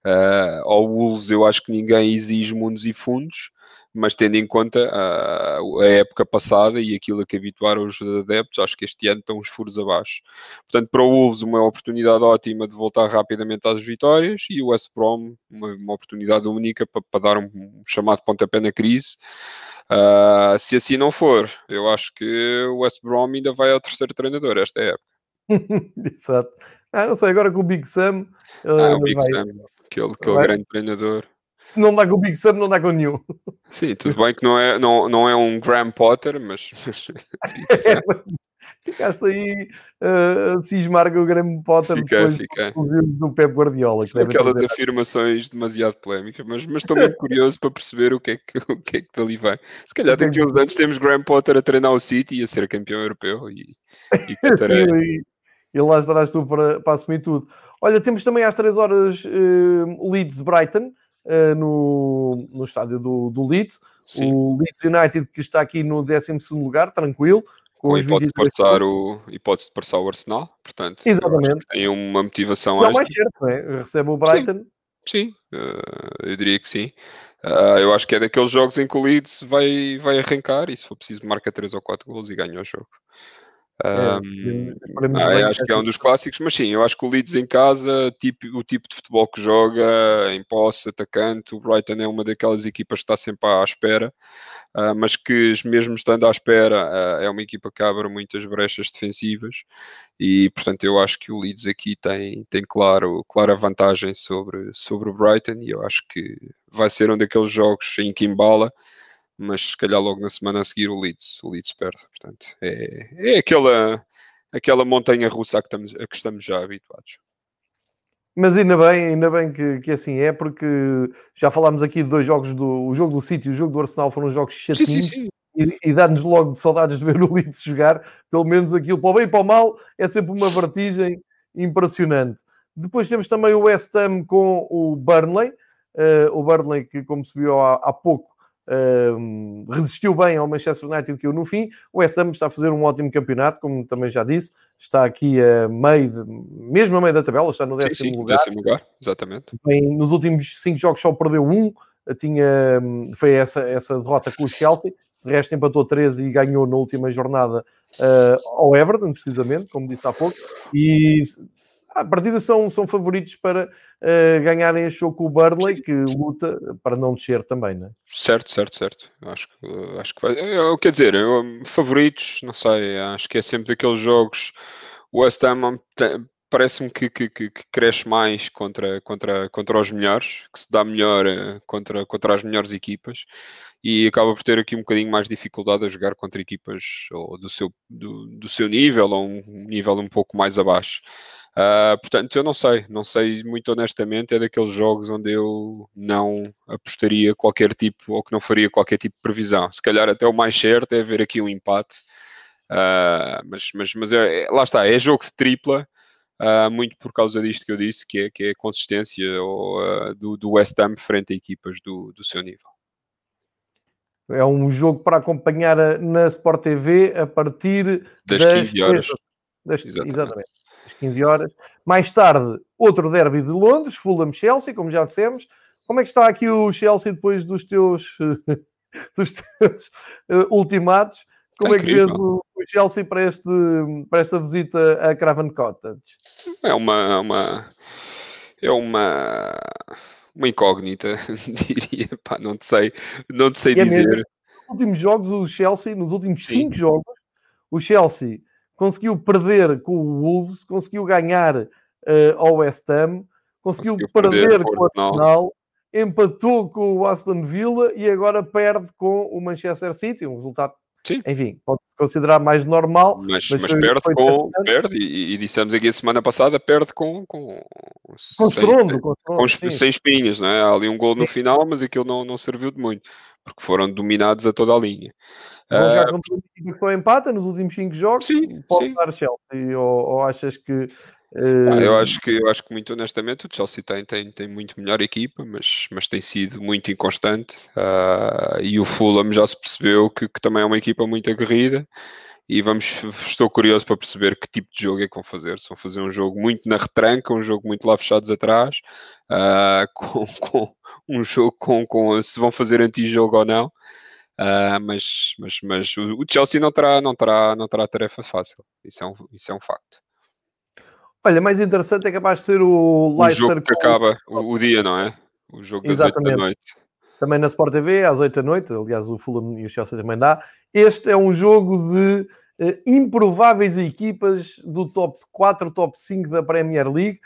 Uh, ao Wolves eu acho que ninguém exige mundos e fundos, mas tendo em conta uh, a época passada e aquilo a que habituaram os adeptos, acho que este ano estão uns furos abaixo. Portanto, para o Wolves uma oportunidade ótima de voltar rapidamente às vitórias e o West Brom uma, uma oportunidade única para, para dar um, um, chamado pontapé na crise. Uh, se assim não for, eu acho que o West Brom ainda vai ao terceiro treinador esta época. [laughs] Exato. Ah, não sei, agora com o Big Sam. Ah, o Big vai... Sam, aquele, aquele vai... grande treinador. Se não dá com o Big Sam, não dá com nenhum. Sim, tudo bem que não é, não, não é um Graham Potter, mas. [laughs] [laughs] é, ficaste aí uh, a cismar com o Graham Potter fiquei, fiquei. do Pep Guardiola. Que aquelas fazer... afirmações demasiado polémicas, mas, mas estou muito curioso para perceber o que, é que, [laughs] o que é que dali vem. Se calhar daqui a uns anos temos Graham Potter a treinar o City e a ser campeão europeu e, e Sim, e lá estarás tu para, para assumir tudo. Olha, temos também às 3 horas uh, Leeds-Brighton, uh, no, no estádio do, do Leeds. Sim. O Leeds United, que está aqui no 12 lugar, tranquilo. Com, hipótese, de passar o, hipótese de passar o Arsenal, portanto, Exatamente. tem uma motivação não mais certo, não é? Recebe o Brighton. Sim, sim. Uh, eu diria que sim. Uh, eu acho que é daqueles jogos em que o Leeds vai, vai arrancar e se for preciso marca 3 ou 4 gols e ganha o jogo. Um, é, ah, acho que é um dos clássicos, mas sim, eu acho que o Leeds em casa, tipo, o tipo de futebol que joga, em posse, atacante, o Brighton é uma daquelas equipas que está sempre à espera, uh, mas que mesmo estando à espera, uh, é uma equipa que abre muitas brechas defensivas e, portanto, eu acho que o Leeds aqui tem, tem claro, clara vantagem sobre, sobre o Brighton e eu acho que vai ser um daqueles jogos em que embala mas se calhar logo na semana a seguir o Leeds, o Leeds perde. Portanto, é, é aquela, aquela montanha russa a que, estamos, a que estamos já habituados. Mas ainda bem, ainda bem que, que assim é, porque já falámos aqui de dois jogos do o jogo do City e o jogo do Arsenal foram jogos chatinhos sim, sim, sim. e, e dá-nos logo de saudades de ver o Leeds jogar, pelo menos aquilo para o bem e para o mal é sempre uma vertigem impressionante. Depois temos também o West Ham com o Burnley, uh, o Burnley que como se viu há, há pouco Uh, resistiu bem ao Manchester United que eu no fim. O West Ham está a fazer um ótimo campeonato, como também já disse, está aqui a meio, de, mesmo a meio da tabela, está no décimo sim, sim, lugar. Décimo lugar, exatamente. Bem, nos últimos cinco jogos só perdeu um, tinha, foi essa, essa derrota com o Chelsea, o resto empatou 13 e ganhou na última jornada uh, ao Everton, precisamente, como disse há pouco, e a partida são, são favoritos para uh, ganharem este jogo com o Burnley, que luta para não descer também, não é? Certo, certo, certo. Acho acho que vai. Eu, quer dizer, eu, favoritos, não sei, acho que é sempre daqueles jogos. O West Ham parece-me que, que, que, cresce mais contra, contra, contra os melhores, que se dá melhor eh, contra, contra as melhores equipas e acaba por ter aqui um bocadinho mais dificuldade a jogar contra equipas do, seu, do, do seu nível ou um nível um pouco mais abaixo. Uh, portanto, eu não sei, não sei muito honestamente. É daqueles jogos onde eu não apostaria qualquer tipo ou que não faria qualquer tipo de previsão. Se calhar, até o mais certo é ver aqui um empate, uh, mas, mas, mas é, é, lá está, é jogo de tripla. Uh, muito por causa disto que eu disse, que é, que é a consistência ou, do, do West Ham frente a equipas do, do seu nível. É um jogo para acompanhar na Sport TV a partir das, das 15 horas. Das, exatamente. exatamente às 15 horas. Mais tarde, outro derby de Londres, Fulham-Chelsea, como já dissemos. Como é que está aqui o Chelsea depois dos teus, [laughs] dos teus uh, ultimatos? Como é, é que vês o, Chelsea para, este, para esta visita a Craven Cottage? É uma, uma, é uma, uma incógnita, [laughs] diria. Pá, não te sei, não te sei é dizer. Mesmo. Nos últimos jogos, o Chelsea, nos últimos 5 jogos, o Chelsea conseguiu perder com o Wolves, conseguiu ganhar uh, ao West Ham, conseguiu, conseguiu perder, perder com o Arsenal, empatou com o Aston Villa e agora perde com o Manchester City, um resultado Sim. enfim, pode-se considerar mais normal. Mas, mas, mas perde, com, perde e, e, dissemos aqui a semana passada, perde com, com, com estrondo, com, com, sem espinhas, não é? Há ali um gol no final, mas aquilo não, não serviu de muito, porque foram dominados a toda a linha. Vão jogar uh, contra que foi empata nos últimos 5 jogos, sim, pode sim. dar Chelsea, ou, ou achas que ah, eu acho que eu acho que muito honestamente o Chelsea tem, tem, tem muito melhor equipa, mas, mas tem sido muito inconstante uh, e o Fulham já se percebeu que, que, também é uma equipa muito aguerrida e vamos estou curioso para perceber que tipo de jogo é que vão fazer. Se vão fazer um jogo muito na retranca, um jogo muito lá fechados atrás, uh, [laughs] com, com, um jogo com, com se vão fazer anti-jogo ou não. Uh, mas, mas, mas o Chelsea não terá, não terá, não terá tarefa fácil. Isso é um, isso é um facto. Olha, mais interessante é capaz de ser o Leicester. O jogo que acaba o, o, dia, não é? O jogo das Exatamente. 8 da noite. Também na Sport TV, às 8 da noite. Aliás, o Fulham e o Chelsea também dá. Este é um jogo de uh, improváveis equipas do top 4, top 5 da Premier League.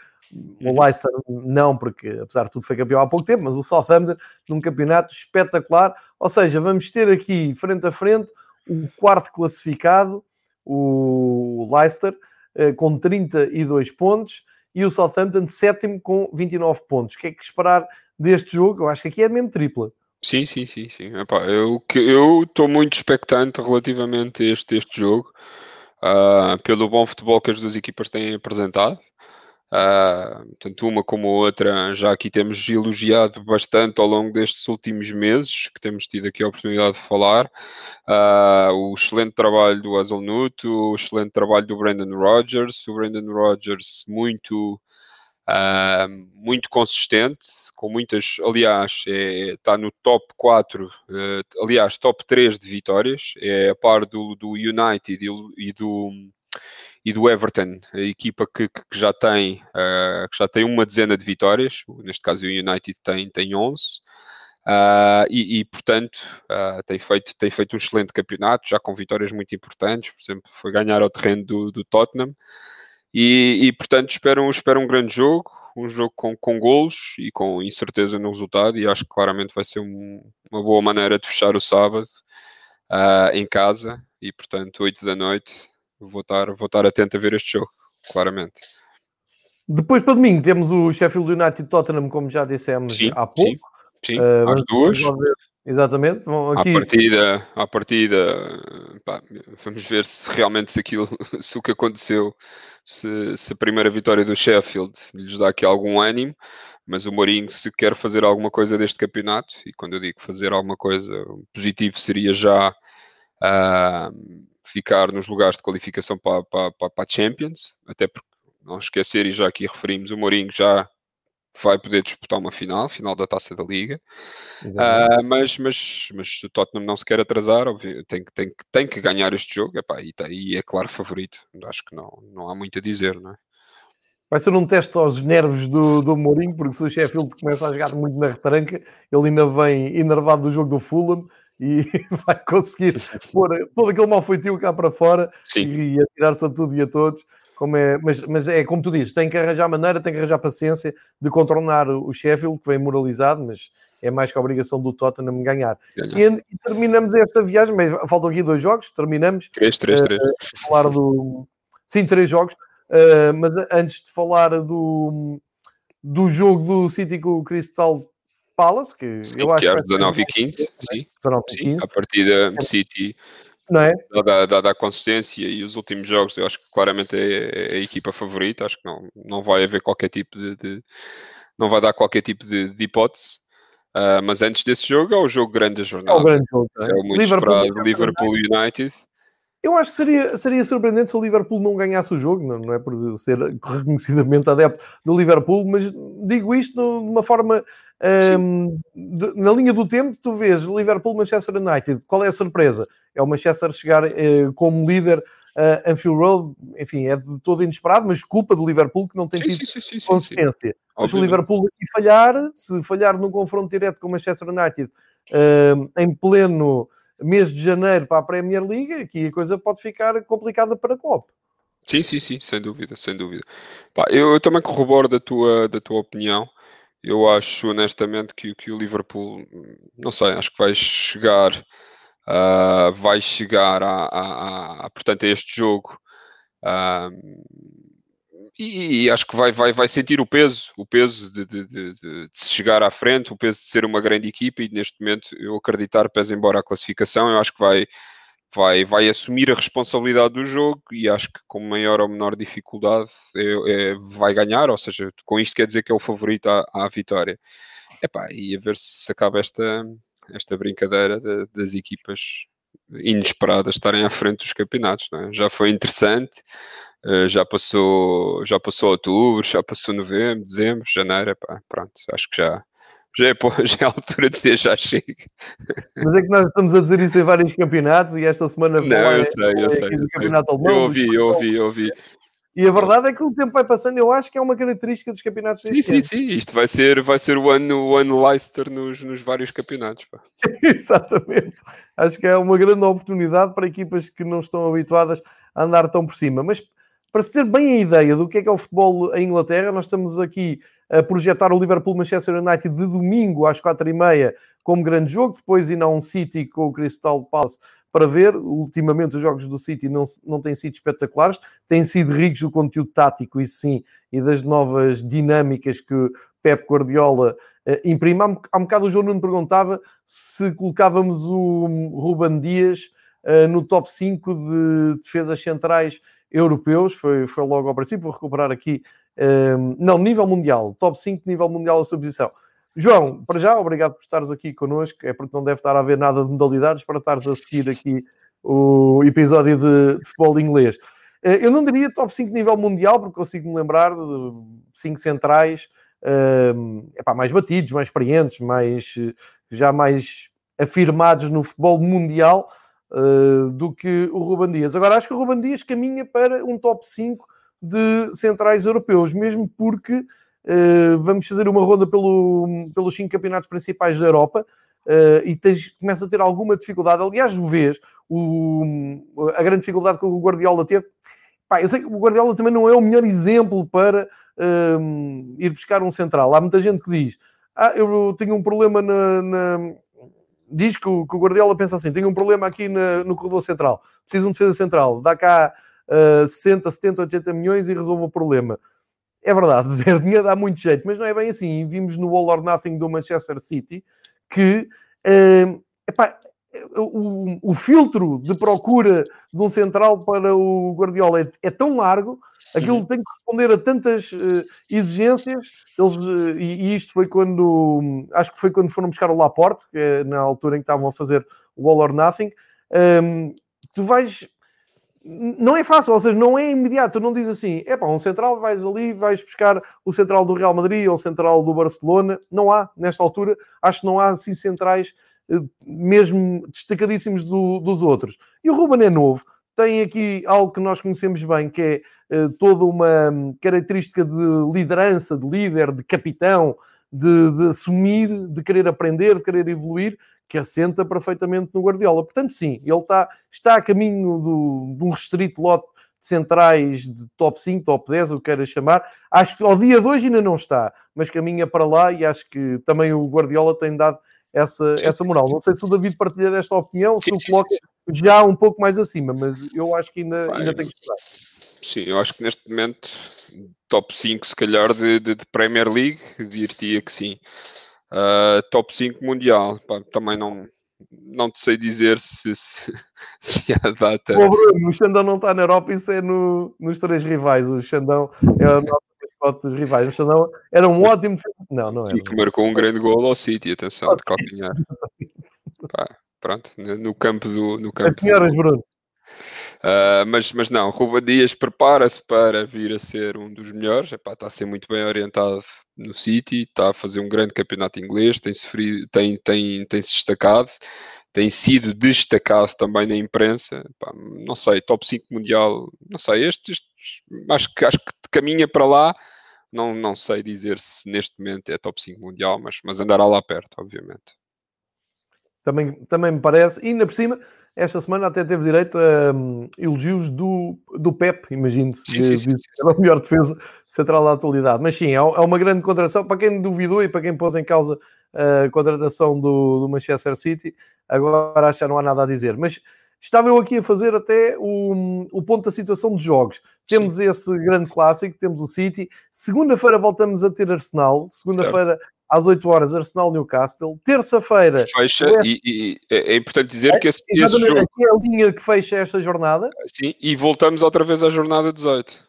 O. Leicester não, porque apesar de tudo foi campeão há pouco tempo, mas o Southampton num campeonato espetacular. Ou seja, vamos ter aqui frente a frente o quarto classificado, o Leicester, eh, com 32 pontos e o Southampton sétimo com 29 pontos. O que é que esperar deste jogo? Eu acho que aqui é mesmo tripla. Sim, sim, sim, sim. Epá, eu estou muito expectante relativamente a este, este jogo, uh, pelo bom futebol que as duas equipas têm apresentado. Uh, tanto uma como a outra, já aqui temos elogiado bastante ao longo destes últimos meses, que temos tido aqui a oportunidade de falar. Uh, o excelente trabalho do Hazelnut, o excelente trabalho do Brandon Rodgers, o Brandon Rodgers muito, uh, muito consistente, com muitas, aliás, é, está no top 4, aliás, top 3 de vitórias, é a par do, do United e do e do Everton, a equipa que, que já, tem, uh, que já tem uma dezena de vitórias, neste caso o United tem, tem 11, uh, eh, e, e, portanto uh, tem, feito, tem feito um excelente campeonato, já com vitórias muito importantes, por exemplo, foi ganhar ao terreno do, do Tottenham, e, e, portanto espero, espero um grande jogo, um jogo com, com golos e com incerteza no resultado, e acho que claramente vai ser um, uma boa maneira de fechar o sábado em casa, e portanto 8 da noite vou estar, vou estar atento a ver este jogo, claramente. Depois para domingo temos o Sheffield United e Tottenham, como já dissemos sim, há pouco. Sim, sim uh, às duas. Exatamente. aqui... À partida, à partida pá, vamos ver se realmente se aquilo, [laughs] se o que aconteceu, se, se, a primeira vitória do Sheffield lhes dá aqui algum ânimo, mas o Mourinho se quer fazer alguma coisa deste campeonato, e quando eu digo fazer alguma coisa, positivo seria já uh, ficar nos lugares de qualificação para, para, para, a Champions, até porque não esquecer, e já aqui referimos, o Mourinho já vai poder disputar uma final, final da Taça da Liga, uh, mas, mas, mas o Tottenham não se quer atrasar, óbvio, tem, tem, tem que ganhar este jogo, epá, e, tá, e é claro favorito, acho que não, não há muito a dizer, não é? Vai ser um teste aos nervos do, do Mourinho, porque se o Sheffield começa a jogar muito na retranca, ele ainda vem enervado do jogo do Fulham, e [laughs] vai conseguir pôr todo aquele mal feitio cá para fora Sim. e atirar-se a tudo e a todos. Como é, mas, mas é como tu dizes, tem que arranjar maneira, tem que arranjar paciência de contornar o Sheffield, que vem moralizado, mas é mais que a obrigação do Tottenham ganhar. E, e, terminamos esta viagem, mas faltam aqui dois jogos, terminamos. Três, três, três. Uh, falar do... Sim, três jogos. Uh, mas antes de falar do, do jogo do City com o Crystal Palace, que sim, eu acho que é 19 e 15, sim, 19 sim, 15. a partida City não é? dada, dada a consistência e os últimos jogos, eu acho que claramente é, é a equipa favorita, acho que não, não vai haver qualquer tipo de, de não vai dar qualquer tipo de, de hipótese. Uh, mas antes desse jogo é o jogo grande da jornada. É o grande jogo, é? é o muito Liverpool, esperado Liverpool United. Eu acho que seria, seria surpreendente se o Liverpool não ganhasse o jogo, não, não é por ser reconhecidamente adepto do Liverpool, mas digo isto de uma forma um, de, na linha do tempo. Tu vês Liverpool-Manchester United, qual é a surpresa? É o Manchester chegar uh, como líder uh, Anfield Road, enfim, é de todo inesperado, mas culpa do Liverpool que não tem tido sim, sim, sim, consistência. Mas o Liverpool aqui falhar, se falhar num confronto direto com o Manchester United uh, em pleno mês de janeiro para a Premier League, aqui a coisa pode ficar complicada para a Klopp. Sim, sim, sim, sem dúvida, sem dúvida. Pá, eu, eu, também corroboro da tua, da tua opinião. Eu acho honestamente que, que o Liverpool, não sei, acho que vai chegar uh, vai chegar a, a, a, portanto, a este jogo. Uh, e, e, acho que vai, vai, vai sentir o peso, o peso de, de, de, de, se chegar à frente, o peso de ser uma grande equipa e neste momento eu acreditar, pese embora a classificação, eu acho que vai, vai, vai assumir a responsabilidade do jogo e acho que com maior ou menor dificuldade é, é, vai ganhar, ou seja, com isto quer dizer que é o favorito à, à vitória. Epá, e a ver se acaba esta, esta brincadeira de, das equipas inesperadas estarem à frente dos campeonatos. É? Já foi interessante, eh, já passou, já passou outubro, já passou novembro, dezembro, janeiro, epá, pronto, acho que já, já é, [laughs] já é a altura de dizer já chega. Mas é que nós estamos a dizer isso em vários campeonatos e esta semana foi Não, eu sei, eu é, sei, eu sei. Alemão, eu ouvi, eu ouvi, eu ouvi. E a verdade é que o tempo vai passando, eu acho que é uma característica dos campeonatos. Sim, sim, ano. sim. Isto vai ser, vai ser o ano, o ano Leicester nos, nos vários campeonatos. [laughs] Exatamente. Acho que é uma grande oportunidade para equipas que não estão habituadas a andar tão por cima. Mas para se ter bem a ideia do que é que é o futebol em Inglaterra, nós estamos aqui a projetar o Liverpool-Manchester United de domingo às quatro e meia como grande jogo, depois ir a um City com o Crystal Palace para ver. Ultimamente os jogos do City não, não têm sido espetaculares, têm sido ricos do conteúdo tático, isso sim, e das novas dinâmicas que Pep Guardiola uh, imprime. Há um, há um bocado o João Nuno perguntava se colocávamos o Ruben Dias uh, no top 5 de defesas centrais europeus, foi, foi logo ao princípio, vou recuperar aqui, um, não, nível mundial, top 5 nível mundial a sua posição. João, para já, obrigado por estares aqui connosco. É porque não deve estar a haver nada de modalidades para estares a seguir aqui o episódio de, de futebol inglês. Eh, eu não diria top 5 nível mundial, porque consigo me lembrar de 5 centrais uh, epá, mais batidos, mais experientes, mais, já mais afirmados no futebol mundial uh, do que o Ruben Dias. Agora, acho que o Ruben Dias caminha para um top 5 de centrais europeus, mesmo porque uh, vamos fazer uma ronda pelo, pelos cinco campeonatos principais da Europa uh, e tens, começa a ter alguma dificuldade. Aliás, vês o, a grande dificuldade que o Guardiola teve. Pá, eu sei que o Guardiola também não é o melhor exemplo para ir buscar um central. Há muita gente que diz: Ah, eu tenho um problema na. na... Diz que o, que o, Guardiola pensa assim: tenho um problema aqui na, no corredor central, preciso de um defesa central, dá cá uh, 60, 70, 80 milhões e resolve o problema é verdade, [laughs] ter dinheiro dá muito jeito, mas não é bem assim. Vimos no All or Nothing do Manchester City que uh, epá, o, o, filtro de procura de um central para o Guardiola é, é tão largo, aquilo uhum. tem que responder a tantas uh, exigências. Eles, uh, e, e, isto foi quando acho que foi quando foram buscar o Laporte, que é na altura em que estavam a fazer o All or Nothing. Um, tu vais não é fácil, ou seja, não é imediato. Tu não diz assim, é pá, um central, vais ali, vais buscar o central do Real Madrid ou o central do Barcelona. Não há, nesta altura, acho que não há assim centrais eh, mesmo destacadíssimos do, dos outros. E o Ruben é novo, tem aqui algo que nós conhecemos bem, que é toda uma característica de liderança, de líder, de capitão, de, de assumir, de querer aprender, de querer evoluir, que assenta perfeitamente no Guardiola. Portanto, sim, ele está, está a caminho do, de um restrito lote de centrais de top 5, top 10, o que queiras chamar. Acho que ao dia de hoje ainda não está, mas caminha para lá e acho que também o Guardiola tem dado essa, essa moral. Não sei se o David partilha desta opinião, se o coloca já um pouco mais acima, mas eu acho que ainda, ainda tem que esperar. Sim, eu acho que neste momento top 5 se calhar de, de, de Premier League, diria que sim. Uh, top 5 mundial, Pá, também não, não te sei dizer se, se, [laughs] se a data. Bruno, o Xandão não está na Europa, isso é no, nos três rivais. O Xandão é o nosso mascote dos rivais. O Xandão era um ótimo. Não, não é. E que marcou um grande gol ao City, atenção, de calcanhar. Pá, pronto, no campo do. No campo do... Bruno. Uh, mas, mas não, Ruba Dias prepara-se para vir a ser um dos melhores. Epá, está a ser muito bem orientado no City, está a fazer um grande campeonato inglês, tem, sofrido, tem, tem, tem se destacado, tem sido destacado também na imprensa. Epá, não sei, top 5 mundial, não sei, estes, estes acho, que, acho que caminha para lá. Não, não sei dizer se neste momento é top 5 mundial, mas, mas andará lá perto, obviamente. Também, também me parece, e ainda por cima, esta semana até teve direito a um, elogios do, do Pep, imagino-se, que era a melhor defesa central da atualidade. Mas sim, é, é uma grande contratação. Para quem duvidou e para quem pôs em causa a contratação do, do Manchester City, agora acho que não há nada a dizer. Mas estava eu aqui a fazer até o, o ponto da situação de jogos. Temos Sim. esse grande clássico, temos o City. Segunda-feira voltamos a ter Arsenal. Segunda-feira às 8 horas, Arsenal Newcastle. Terça-feira. Fecha, e, e, é importante dizer é, que esse, esse jogo. Aqui é a linha que fecha esta jornada. Sim, e voltamos outra vez à jornada 18.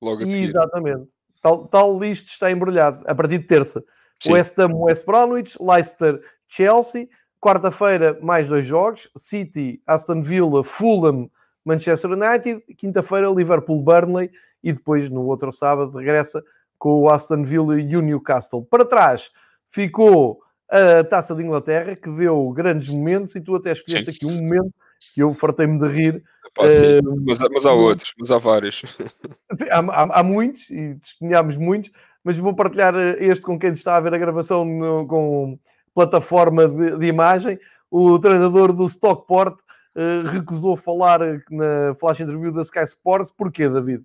Logo a seguir. Exatamente. Tal, tal isto está embrulhado a partir de terça. Sim. West Ham, West Bromwich, Leicester, Chelsea. Quarta-feira, mais dois jogos: City, Aston Villa, Fulham, Manchester United. Quinta-feira, Liverpool, Burnley. E depois, no outro sábado, regressa com o Aston Villa e o Newcastle. Para trás ficou a Taça de Inglaterra, que deu grandes momentos, e tu até escolheste sim. aqui um momento que eu fartei-me de rir. uh, mas, mas, há outros, mas há vários. [laughs] Há, há, há, muitos, e testemunhámos muitos, mas vou partilhar eh, este com quem está a ver a gravação no, com plataforma de, de, imagem. O treinador do Stockport uh, recusou falar na flash interview da Sky Sports. Porquê, David?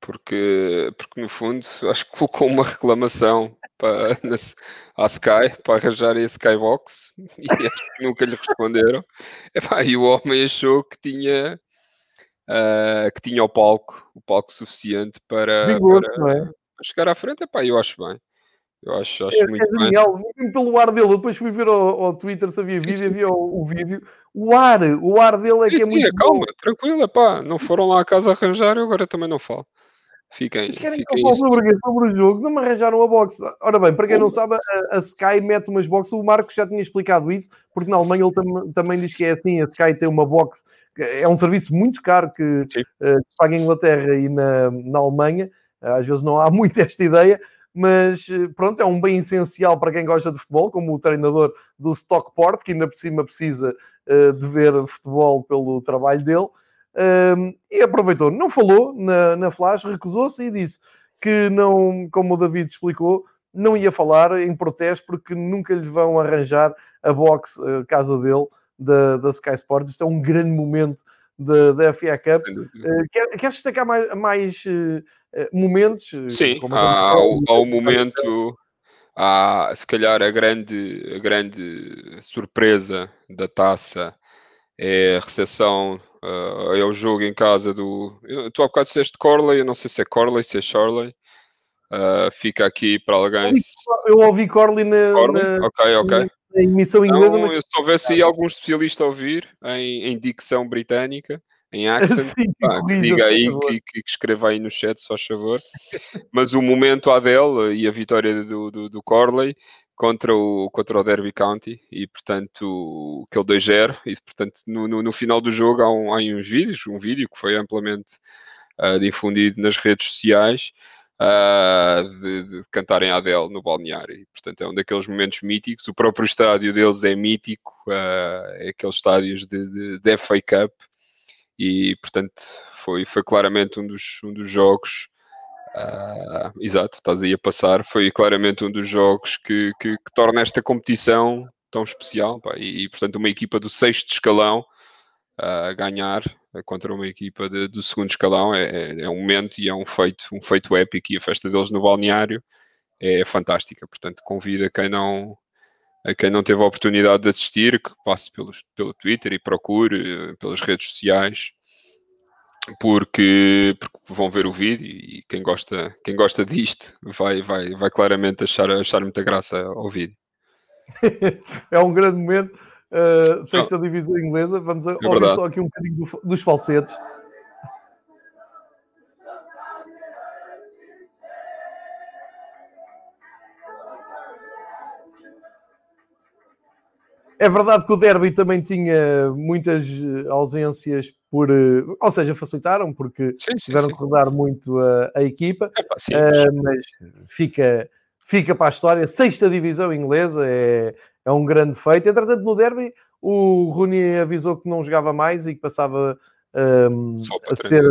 Porque, porque no fundo acho que colocou uma reclamação para, na, à Sky para arranjar a Skybox [laughs] e acho que nunca lhe responderam. Epá, e o homem achou que tinha uh, que tinha o palco, o palco suficiente para, Vigor, para, é? para chegar à frente. Epá, eu acho bem. Eu acho, acho é, muito é genial, bem. pelo ar dele. Eu depois fui ver ao, ao Twitter se havia vídeo, havia o, o, vídeo. O ar, o ar dele é que é sim, muito. Calma, bom. tranquilo, pá. Não foram lá a casa arranjar, eu agora também não falo. Fiquem, Mas querem fiquem que eu sobre, sobre o jogo, não me arranjaram a box. Ora bem, para quem não sabe, a, a, Sky mete umas boxes. O Marcos já tinha explicado isso, porque na Alemanha ele tam, também diz que é assim: a Sky tem uma box, é um serviço muito caro que, uh, que paga em Inglaterra e na, na Alemanha. Às vezes não há [laughs] muito esta ideia, mas eh, pronto, é um bem essencial para quem gosta de futebol, como o treinador do Stockport, que ainda por cima precisa uh, de ver futebol pelo trabalho dele. Um, e aproveitou, não falou na, na flash, recusou-se e disse que não, como o David explicou, não ia falar em protesto porque nunca lhe vão arranjar a box uh, casa dele da, da Sky Sports. Isto é um grande momento da, da FA Cup. Uh, quer, queres destacar mais, mais uh, momentos? Sim, há, o momento, há se calhar a grande, a grande surpresa da taça é a recepção Uh, é o jogo em casa do. Tu há bocado disseste Corley, eu não sei se é Corley, se é Charley. Uh, fica aqui para alguém. Eu ouvi Corley na, Corley? na, ok, ok. na emissão inglesa. Não, mas... Eu se houvesse aí algum especialista a ouvir em, em dicção britânica, em accent, [laughs] Sim, pá, que diga aí, que, que, que, escreva aí no chat, se faz favor. mas o momento Adele e a vitória do, do, do Corley contra o, contra o Derby County e portanto aquele 2-0 e portanto no, no, no, final do jogo há, um, há uns vídeos, um vídeo que foi amplamente uh, difundido nas redes sociais uh, de, de, cantarem Adele no balneário. E portanto é um daqueles momentos míticos, o próprio estádio deles é mítico, uh, é aqueles estádios de, de, de FA Cup. E portanto foi, foi claramente um dos, um dos jogos Uh, exato, estás aí a passar. Foi claramente um dos jogos que, que, que torna esta competição tão especial. Pá, e, e, portanto, uma equipa do sexto escalão a uh, ganhar contra uma equipa de, do segundo escalão é, é, é, um momento e é um feito, um feito épico. E a festa deles no balneário é fantástica. Portanto, convido a quem não, a quem não teve a oportunidade de assistir que passe pelos, pelo Twitter e procure pelas redes sociais porque, porque, vão ver o vídeo e quem gosta, quem gosta disto vai, vai, vai claramente achar, achar muita graça ao vídeo. [laughs] é um grande momento. Uh, sexta Não. divisão inglesa, vamos é ouvir só aqui um bocadinho do, dos falsetes. É verdade que o Derby também tinha muitas eh, ausências por, eh, ou seja, facilitaram porque sim, sim, tiveram sim. que rodar muito a, a equipa, é, uh, mas fica, fica para a história. Sexta divisão inglesa é, é um grande feito. Entretanto, no Derby, o Rooney avisou que não jogava mais e que passava um, a, ser,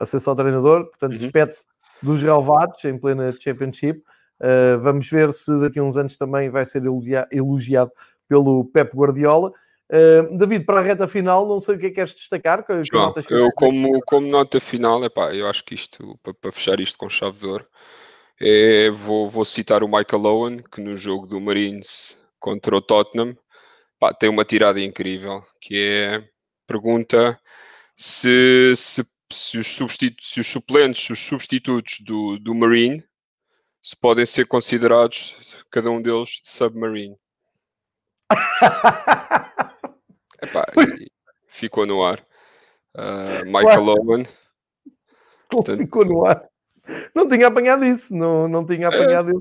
a ser só treinador, portanto, uhum. despede-se dos relevados em plena Championship. Uh, vamos ver se daqui a uns anos também vai ser elogiado pelo Pep Guardiola. Uh, David, para a reta final, não sei o que é que queres destacar. Que, João, que eu, como, como nota final, epá, eu acho que isto, para, para fechar isto com chave de ouro, é, vou, vou citar o Michael Owen, que no jogo do Marines contra o Tottenham pá, tem uma tirada incrível que é pergunta se, se, se, os, se os suplentes, os substitutos do, do Marine se podem ser considerados, cada um deles, submarine. [laughs] Epá, ficou no ar. Uh, Michael Owen. Portanto, ficou no ar. Não tinha apanhado isso, não, não tinha é. apanhado é.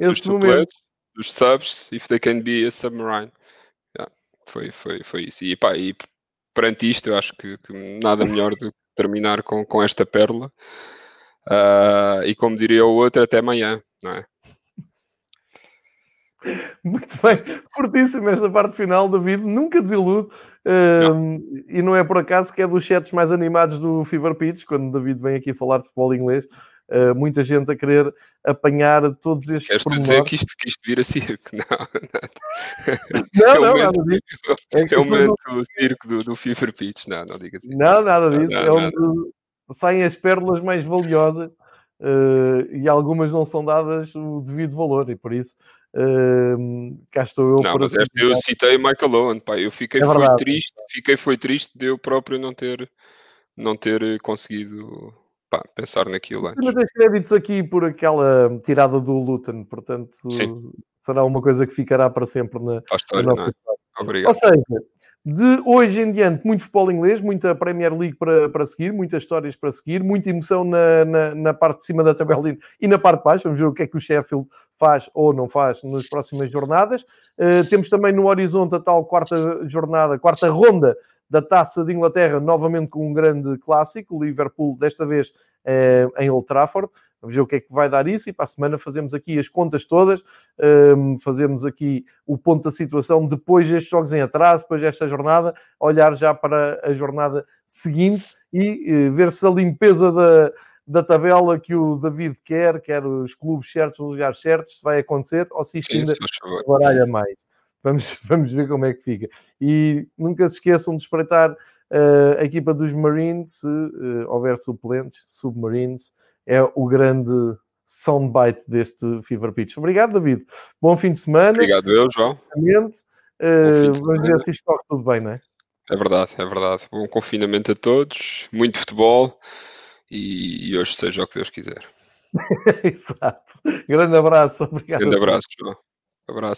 esse, esse momento. Os subs, if they can be a submarine. Yeah, foi, foi, foi isso. E, pá, e perante isto, eu acho que, que nada melhor do que terminar com, com esta pérola. Uh, e como diria o outro, até amanhã, não é? Muito bem, fortíssimo esta parte final, David, nunca desilude. Uh, não. E não é por acaso que é dos chats mais animados do Fever Pitch, quando o David vem aqui falar de futebol inglês. Uh, muita gente a querer apanhar todos estes Queres dizer que isto, que isto vira circo? [laughs] Não, não, não, é nada disso. É, é o momento do circo do, do Fever Pitch, não, não diga assim. Não, nada disso. Não, não, é onde saem as pérolas mais valiosas uh, e algumas não são dadas o devido valor, e por isso uh, cá estou eu não, para mas esta eu citei Michael Owen, pá, eu fiquei é foi triste, fiquei foi triste de eu próprio não ter não ter conseguido pá, pensar naquilo antes. Mas créditos aqui por aquela tirada do Luton, portanto Sim. será uma coisa que ficará para sempre na, história, na nossa é? Obrigado. Ou seja, de hoje em diante, muito futebol inglês, muita Premier League para, para seguir, muitas histórias para seguir, muita emoção na, na, na, parte de cima da tabela e na parte de baixo. Vamos ver o que é que o Sheffield faz ou não faz nas próximas jornadas. Uh, temos também no horizonte a tal quarta jornada, quarta ronda da Taça de Inglaterra, novamente com um grande clássico, o Liverpool, desta vez uh, em Old Trafford. Vamos ver o que é que vai dar isso e para a semana fazemos aqui as contas todas, um, fazemos aqui o ponto da situação depois destes jogos em atraso, depois desta jornada, olhar já para a jornada seguinte e uh, ver se a limpeza da, da tabela que o David quer, quer os clubes certos, os lugares certos, vai acontecer ou se isto ainda baralha mais. Vamos, [laughs] vamos ver como é que fica. E nunca se esqueçam de espreitar uh, a equipa dos Marines, se uh, houver suplentes, Submarines, é o grande soundbite deste Fever Pitch. Obrigado, David. Bom fim de semana. Obrigado, eu, João. Uh, vamos ver se isto corre tudo bem, não é? É verdade, é verdade. Bom confinamento a todos, muito futebol e, e hoje seja o que Deus quiser. [laughs] Exato. Grande abraço, obrigado. Grande abraço, João. Abraço.